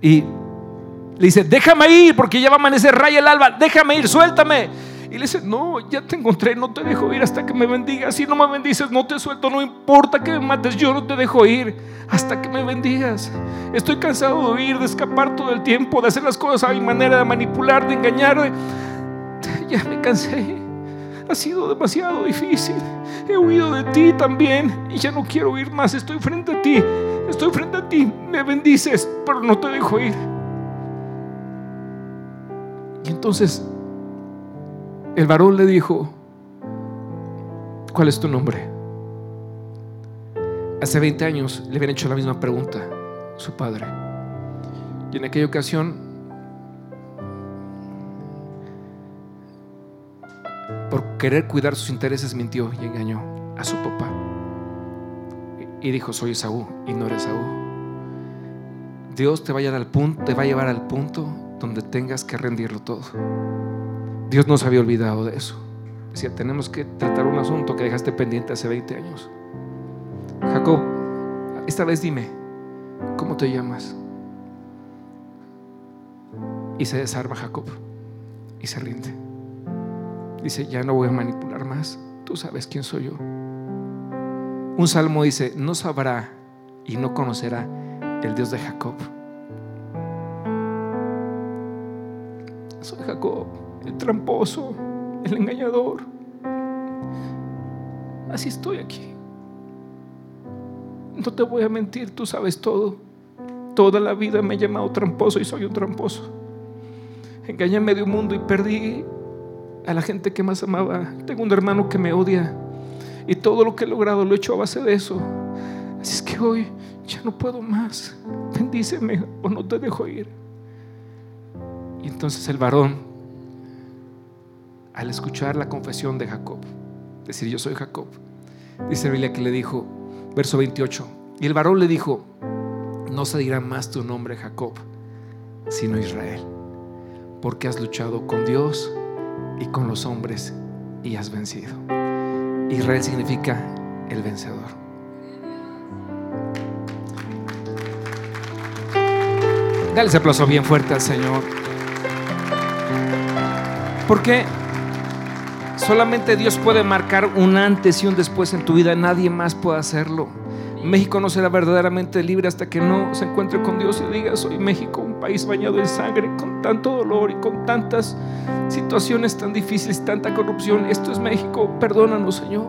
Y le dice, déjame ir porque ya va a amanecer, raya el alba, déjame ir, suéltame. Y le dice, no, ya te encontré, no te dejo ir hasta que me bendigas. Si no me bendices, no te suelto, no importa que me mates, yo no te dejo ir hasta que me bendigas. Estoy cansado de huir, de escapar todo el tiempo, de hacer las cosas a mi manera, de manipular, de engañar. Ya me cansé. Ha sido demasiado difícil. He huido de ti también y ya no quiero huir más. Estoy frente a ti. Estoy frente a ti. Me bendices, pero no te dejo ir. Y entonces el varón le dijo, ¿cuál es tu nombre? Hace 20 años le habían hecho la misma pregunta su padre. Y en aquella ocasión, por querer cuidar sus intereses, mintió y engañó a su papá. y dijo, soy Esaú y no eres Esaú. Dios te va a al punto, te va a llevar al punto donde tengas que rendirlo todo. Dios no se había olvidado de eso. Decía, tenemos que tratar un asunto que dejaste pendiente hace 20 años. Jacob, esta vez dime, ¿cómo te llamas? Y se desarma Jacob y se rinde. Dice, ya no voy a manipular más, tú sabes quién soy yo. Un salmo dice, no sabrá y no conocerá el Dios de Jacob. Soy Jacob, el tramposo, el engañador. Así estoy aquí. No te voy a mentir, tú sabes todo. Toda la vida me he llamado tramposo y soy un tramposo. Engañé a medio mundo y perdí a la gente que más amaba. Tengo un hermano que me odia y todo lo que he logrado lo he hecho a base de eso. Así es que hoy ya no puedo más. Bendíceme o no te dejo ir. Y entonces el varón, al escuchar la confesión de Jacob, decir yo soy Jacob, dice la Biblia que le dijo, verso 28, y el varón le dijo, no se dirá más tu nombre Jacob, sino Israel, porque has luchado con Dios y con los hombres y has vencido. Israel significa el vencedor. Dale ese aplauso bien fuerte al Señor. Porque solamente Dios puede marcar un antes y un después en tu vida. Nadie más puede hacerlo. México no será verdaderamente libre hasta que no se encuentre con Dios y diga, soy México, un país bañado en sangre, con tanto dolor y con tantas situaciones tan difíciles, tanta corrupción. Esto es México, perdónanos Señor.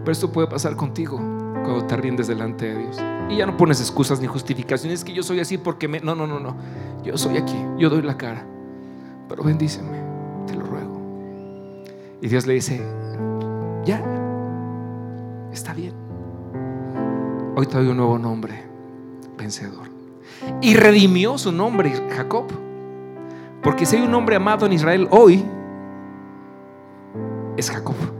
Pero esto puede pasar contigo cuando te rindes delante de Dios. Y ya no pones excusas ni justificaciones, que yo soy así porque me... No, no, no, no. Yo soy aquí, yo doy la cara. Pero bendíceme, te lo ruego. Y Dios le dice, ya, está bien. Hoy te doy un nuevo nombre, vencedor. Y redimió su nombre, Jacob. Porque si hay un hombre amado en Israel hoy, es Jacob.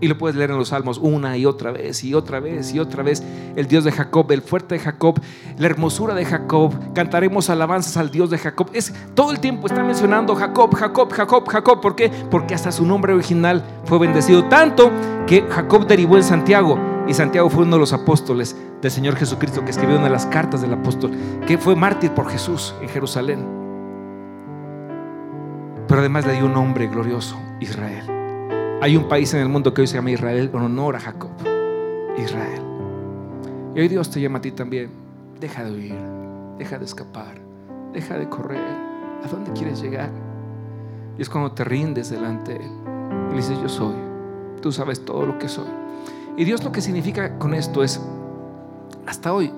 Y lo puedes leer en los salmos una y otra vez y otra vez y otra vez. El Dios de Jacob, el fuerte de Jacob, la hermosura de Jacob. Cantaremos alabanzas al Dios de Jacob. Es todo el tiempo está mencionando Jacob, Jacob, Jacob, Jacob. ¿Por qué? Porque hasta su nombre original fue bendecido tanto que Jacob derivó en Santiago. Y Santiago fue uno de los apóstoles del Señor Jesucristo que escribió una de las cartas del apóstol, que fue mártir por Jesús en Jerusalén. Pero además le dio un nombre glorioso, Israel. Hay un país en el mundo que hoy se llama Israel en honor a Jacob. Israel. Y hoy Dios te llama a ti también. Deja de huir, deja de escapar, deja de correr. ¿A dónde quieres llegar? Y es cuando te rindes delante de Él y le dices, yo soy. Tú sabes todo lo que soy. Y Dios lo que significa con esto es, hasta hoy,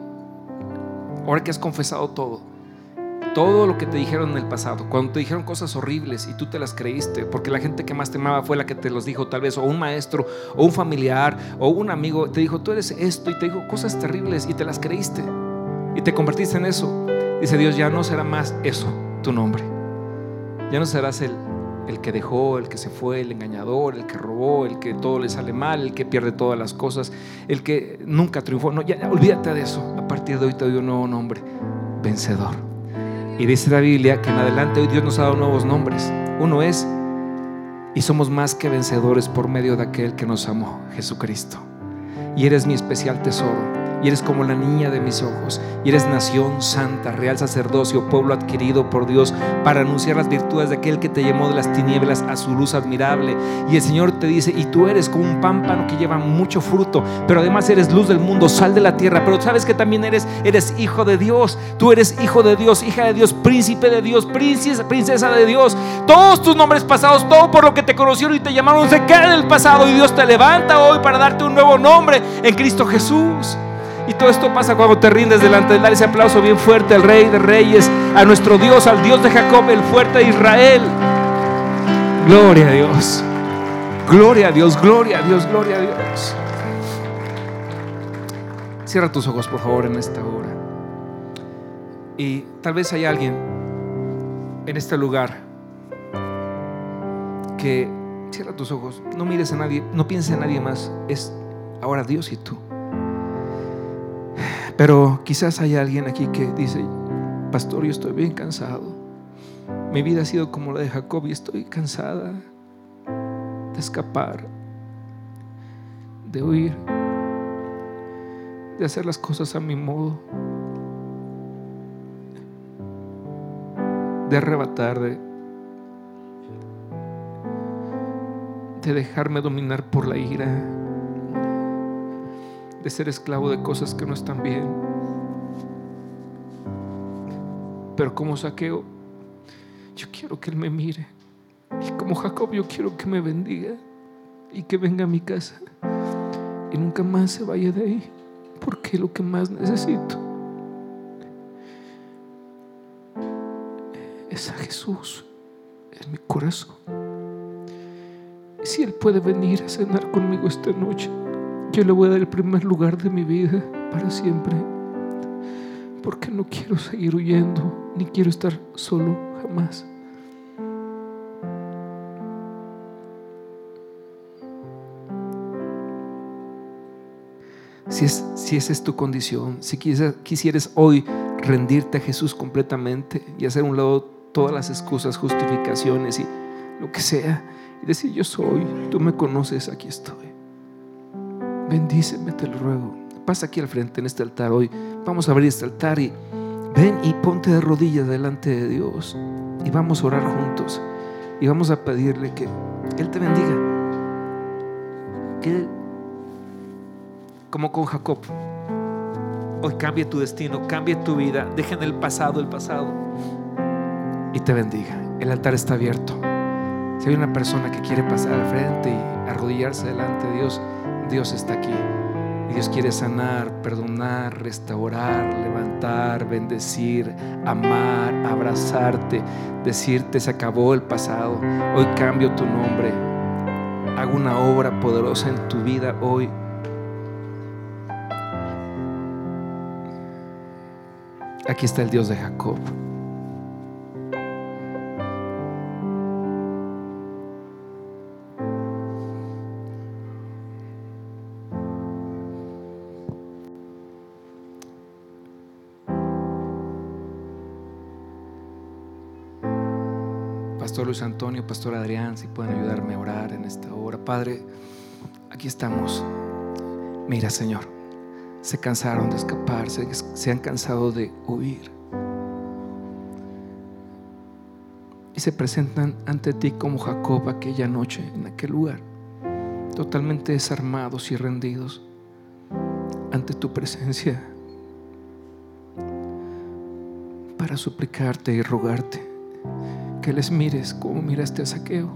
ahora que has confesado todo, todo lo que te dijeron en el pasado, cuando te dijeron cosas horribles y tú te las creíste, porque la gente que más te amaba fue la que te los dijo, tal vez, o un maestro, o un familiar, o un amigo, te dijo, tú eres esto, y te dijo cosas terribles y te las creíste, y te convertiste en eso. Dice Dios, ya no será más eso tu nombre, ya no serás el, el que dejó, el que se fue, el engañador, el que robó, el que todo le sale mal, el que pierde todas las cosas, el que nunca triunfó. No, ya, olvídate de eso. A partir de hoy te doy un nuevo nombre, vencedor. Y dice la Biblia que en adelante hoy Dios nos ha dado nuevos nombres. Uno es, y somos más que vencedores por medio de aquel que nos amó, Jesucristo. Y eres mi especial tesoro y eres como la niña de mis ojos, y eres nación santa, real sacerdocio, pueblo adquirido por Dios para anunciar las virtudes de aquel que te llamó de las tinieblas a su luz admirable. Y el Señor te dice, y tú eres como un pámpano que lleva mucho fruto, pero además eres luz del mundo, sal de la tierra, pero sabes que también eres, eres hijo de Dios, tú eres hijo de Dios, hija de Dios, príncipe de Dios, princesa, princesa de Dios. Todos tus nombres pasados, todo por lo que te conocieron y te llamaron, se queda en el pasado y Dios te levanta hoy para darte un nuevo nombre en Cristo Jesús. Y todo esto pasa cuando te rindes delante de Dar ese aplauso bien fuerte al Rey de Reyes, a nuestro Dios, al Dios de Jacob, el fuerte de Israel. Gloria a Dios. Gloria a Dios, gloria a Dios, gloria a Dios. Cierra tus ojos, por favor, en esta hora. Y tal vez hay alguien en este lugar que cierra tus ojos, no mires a nadie, no pienses en nadie más. Es Ahora Dios y tú. Pero quizás hay alguien aquí que dice, pastor, yo estoy bien cansado. Mi vida ha sido como la de Jacob y estoy cansada de escapar, de huir, de hacer las cosas a mi modo, de arrebatar, de, de dejarme dominar por la ira, de ser esclavo de cosas que no están bien. Pero como saqueo, yo quiero que Él me mire. Y como Jacob, yo quiero que me bendiga y que venga a mi casa y nunca más se vaya de ahí, porque lo que más necesito es a Jesús en mi corazón. Si Él puede venir a cenar conmigo esta noche, yo le voy a dar el primer lugar de mi vida para siempre, porque no quiero seguir huyendo, ni quiero estar solo jamás. Si, es, si esa es tu condición, si quisieras hoy rendirte a Jesús completamente y hacer a un lado todas las excusas, justificaciones y lo que sea, y decir yo soy, tú me conoces, aquí estoy. Bendíceme, te lo ruego. Pasa aquí al frente en este altar hoy. Vamos a abrir este altar y ven y ponte de rodillas delante de Dios y vamos a orar juntos y vamos a pedirle que Él te bendiga. Que como con Jacob. Hoy cambie tu destino, cambie tu vida, deja en el pasado el pasado y te bendiga. El altar está abierto. Si hay una persona que quiere pasar al frente y arrodillarse delante de Dios, Dios está aquí. Dios quiere sanar, perdonar, restaurar, levantar, bendecir, amar, abrazarte, decirte se acabó el pasado. Hoy cambio tu nombre. Hago una obra poderosa en tu vida hoy Aquí está el Dios de Jacob. Luis Antonio, Pastor Adrián, si pueden ayudarme a orar en esta hora. Padre, aquí estamos. Mira, Señor se cansaron de escapar, se, han cansado de huir. Y se presentan ante ti como Jacob aquella noche, en aquel lugar, totalmente desarmados y rendidos ante tu presencia, para suplicarte y rogarte que les mires como miraste a Saqueo,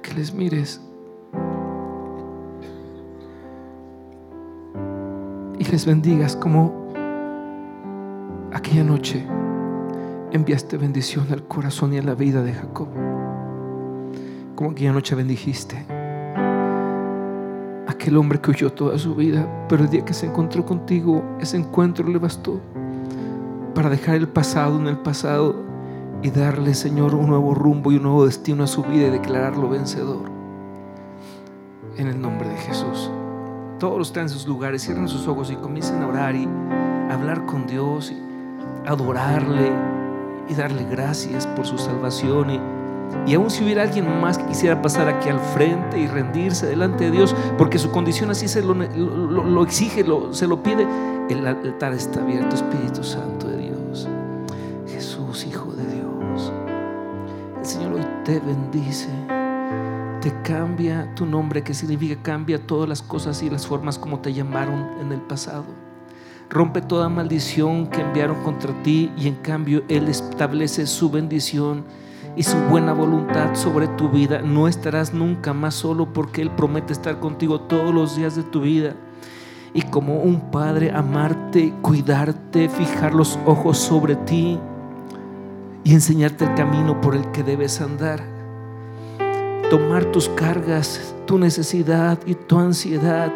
que les mires. Y les bendigas como aquella noche enviaste bendición al corazón y a la vida de Jacob. Como aquella noche bendijiste aquel hombre que huyó toda su vida, pero el día que se encontró contigo, ese encuentro le bastó para dejar el pasado en el pasado y darle, Señor, un nuevo rumbo y un nuevo destino a su vida y declararlo vencedor. En el nombre de Jesús todos están en sus lugares, cierren sus ojos y comiencen a orar y hablar con Dios y adorarle y darle gracias por su salvación. Y, y aún si hubiera alguien más que quisiera pasar aquí al frente y rendirse delante de Dios, porque su condición así se lo, exige, lo, se lo pide, el altar está abierto, Espíritu Santo de. Te bendice te cambia tu nombre, que significa cambia todas las cosas y las formas como te llamaron en el pasado. Rompe toda maldición que enviaron contra ti y en cambio Él establece su bendición y su buena voluntad sobre tu vida. No estarás nunca más solo porque Él promete estar contigo todos los días de tu vida. Y como un padre, amarte, cuidarte, fijar los ojos sobre ti y enseñarte el camino por el que debes andar tomar tus cargas, tu necesidad y tu ansiedad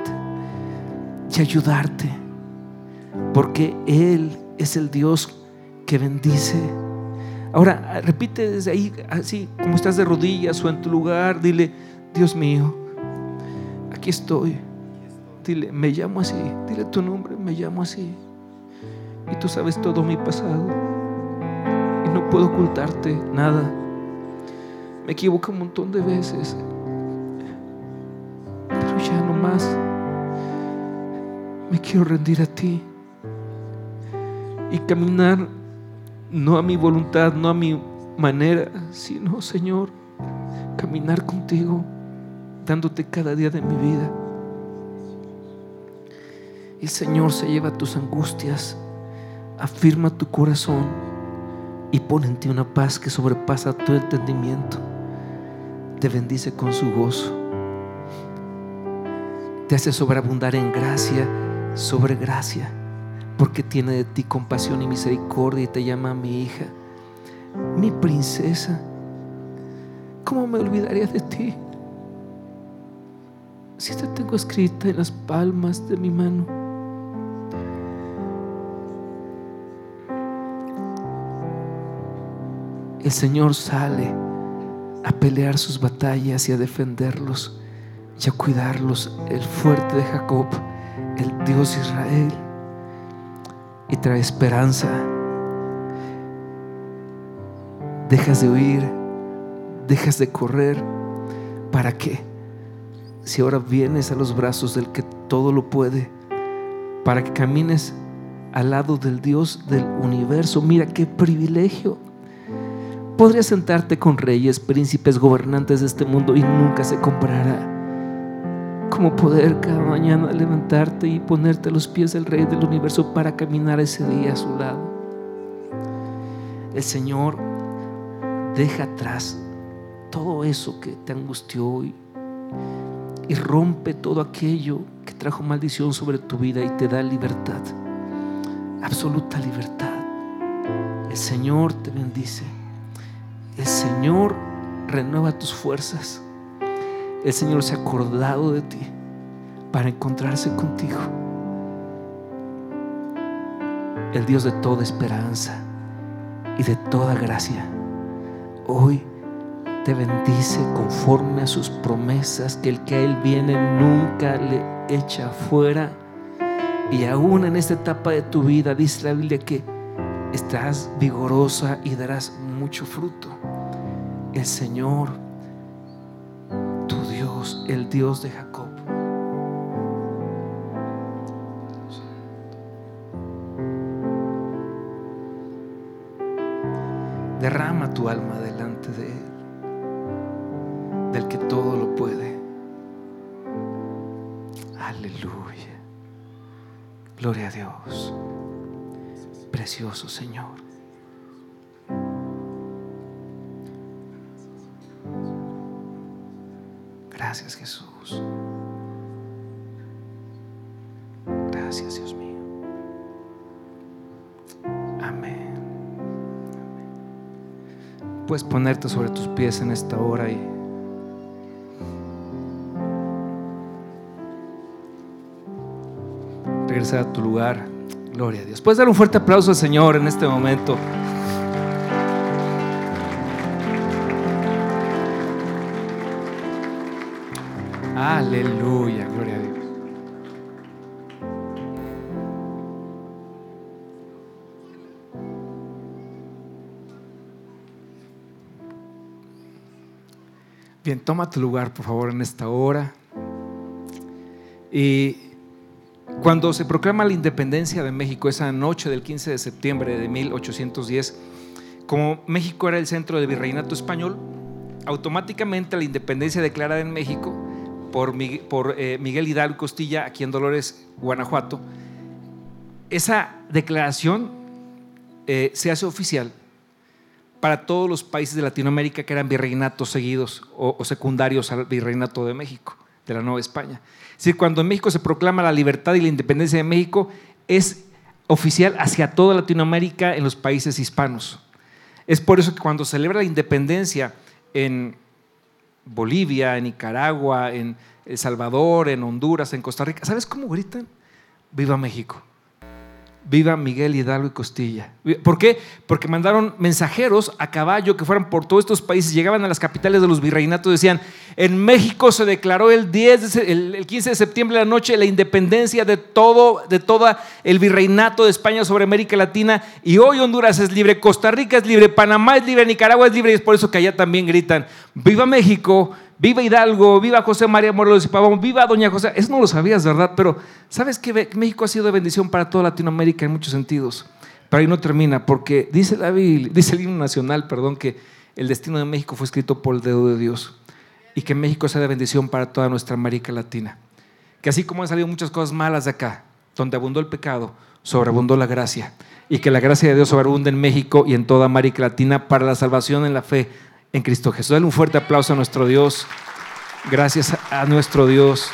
y ayudarte. Porque Él es el Dios que bendice. Ahora, repite desde ahí, así como estás de rodillas o en tu lugar, dile, Dios mío, aquí estoy. Dile, me llamo así. Dile tu nombre, me llamo así. Y tú sabes todo mi pasado. Puedo ocultarte nada. Me equivoco un montón de veces. Pero ya no más. Me quiero rendir a ti. Y caminar no a mi voluntad, no a mi manera, sino, Señor, caminar contigo, dándote cada día de mi vida. El Señor se lleva tus angustias, afirma tu corazón y pone en ti una paz que sobrepasa tu entendimiento. Te bendice con su gozo. Te hace sobreabundar en gracia sobre gracia, porque tiene de ti compasión y misericordia y te llama mi hija, mi princesa. ¿Cómo me olvidaría de ti? Si te tengo escrita en las palmas de mi mano. El Señor sale a pelear sus batallas y a defenderlos y a cuidarlos, el fuerte de Jacob, el Dios Israel, y trae esperanza. Dejas de huir, dejas de correr. ¿Para qué? Si ahora vienes a los brazos del que todo lo puede, para que camines al lado del Dios del universo. Mira qué privilegio. Podrías sentarte con reyes, príncipes, gobernantes de este mundo y nunca se comparará como poder cada mañana levantarte y ponerte a los pies del Rey del universo para caminar ese día a su lado. El Señor deja atrás todo eso que te angustió y, y rompe todo aquello que trajo maldición sobre tu vida y te da libertad, absoluta libertad. El Señor te bendice. El Señor renueva tus fuerzas. El Señor se ha acordado de ti para encontrarse contigo. El Dios de toda esperanza y de toda gracia. Hoy te bendice conforme a sus promesas, que el que a Él viene nunca le echa fuera. Y aún en esta etapa de tu vida, dice la Biblia que estás vigorosa y darás mucho fruto. El Señor, tu Dios, el Dios de Jacob. Derrama tu alma delante de Él, del que todo lo puede. Aleluya. Gloria a Dios. Precioso Señor. Gracias Jesús. Gracias Dios mío. Amén. Puedes ponerte sobre tus pies en esta hora y regresar a tu lugar. Gloria a Dios. Puedes dar un fuerte aplauso al Señor en este momento. Aleluya, gloria a Dios. Bien, toma tu lugar, por favor, en esta hora. Y cuando se proclama la independencia de México, esa noche del 15 de septiembre de 1810, como México era el centro del virreinato español, automáticamente la independencia declarada en México por, eh, Miguel Hidalgo Costilla, aquí en Dolores, Guanajuato, esa declaración eh, se hace oficial para todos los países de Latinoamérica que eran virreinatos seguidos o, secundarios al virreinato de México, de la Nueva España. Es decir, cuando en México se proclama la libertad y la independencia de México, es oficial hacia toda Latinoamérica en los países hispanos. Es por eso que cuando celebra la independencia en Bolivia, en Nicaragua, en El Salvador, en Honduras, en Costa Rica. ¿Sabes cómo gritan? Viva México. Viva Miguel Hidalgo y Costilla. ¿Por qué? Porque mandaron mensajeros a caballo que fueran por todos estos países, llegaban a las capitales de los virreinatos, decían, en México se declaró el, 10 el 15 de septiembre de la noche la independencia de todo, de toda el virreinato de España sobre América Latina y hoy Honduras es libre, Costa Rica es libre, Panamá es libre, Nicaragua es libre y es por eso que allá también gritan, viva México, viva Hidalgo, viva José María Morelos y Pavón, viva Doña José. Eso no lo sabías, ¿verdad? Pero ¿sabes que México ha sido de bendición para toda Latinoamérica en muchos sentidos? Pero ahí no termina, porque dice, el himno nacional, perdón, que el destino de México fue escrito por el dedo de Dios y que México sea de bendición para toda nuestra América Latina. Que así como han salido muchas cosas malas de acá, donde abundó el pecado, sobreabundó la gracia. Y que la gracia de Dios sobreabunde en México y en toda América Latina para la salvación en la fe en Cristo Jesús. Dale un fuerte aplauso a nuestro Dios. Gracias a nuestro Dios.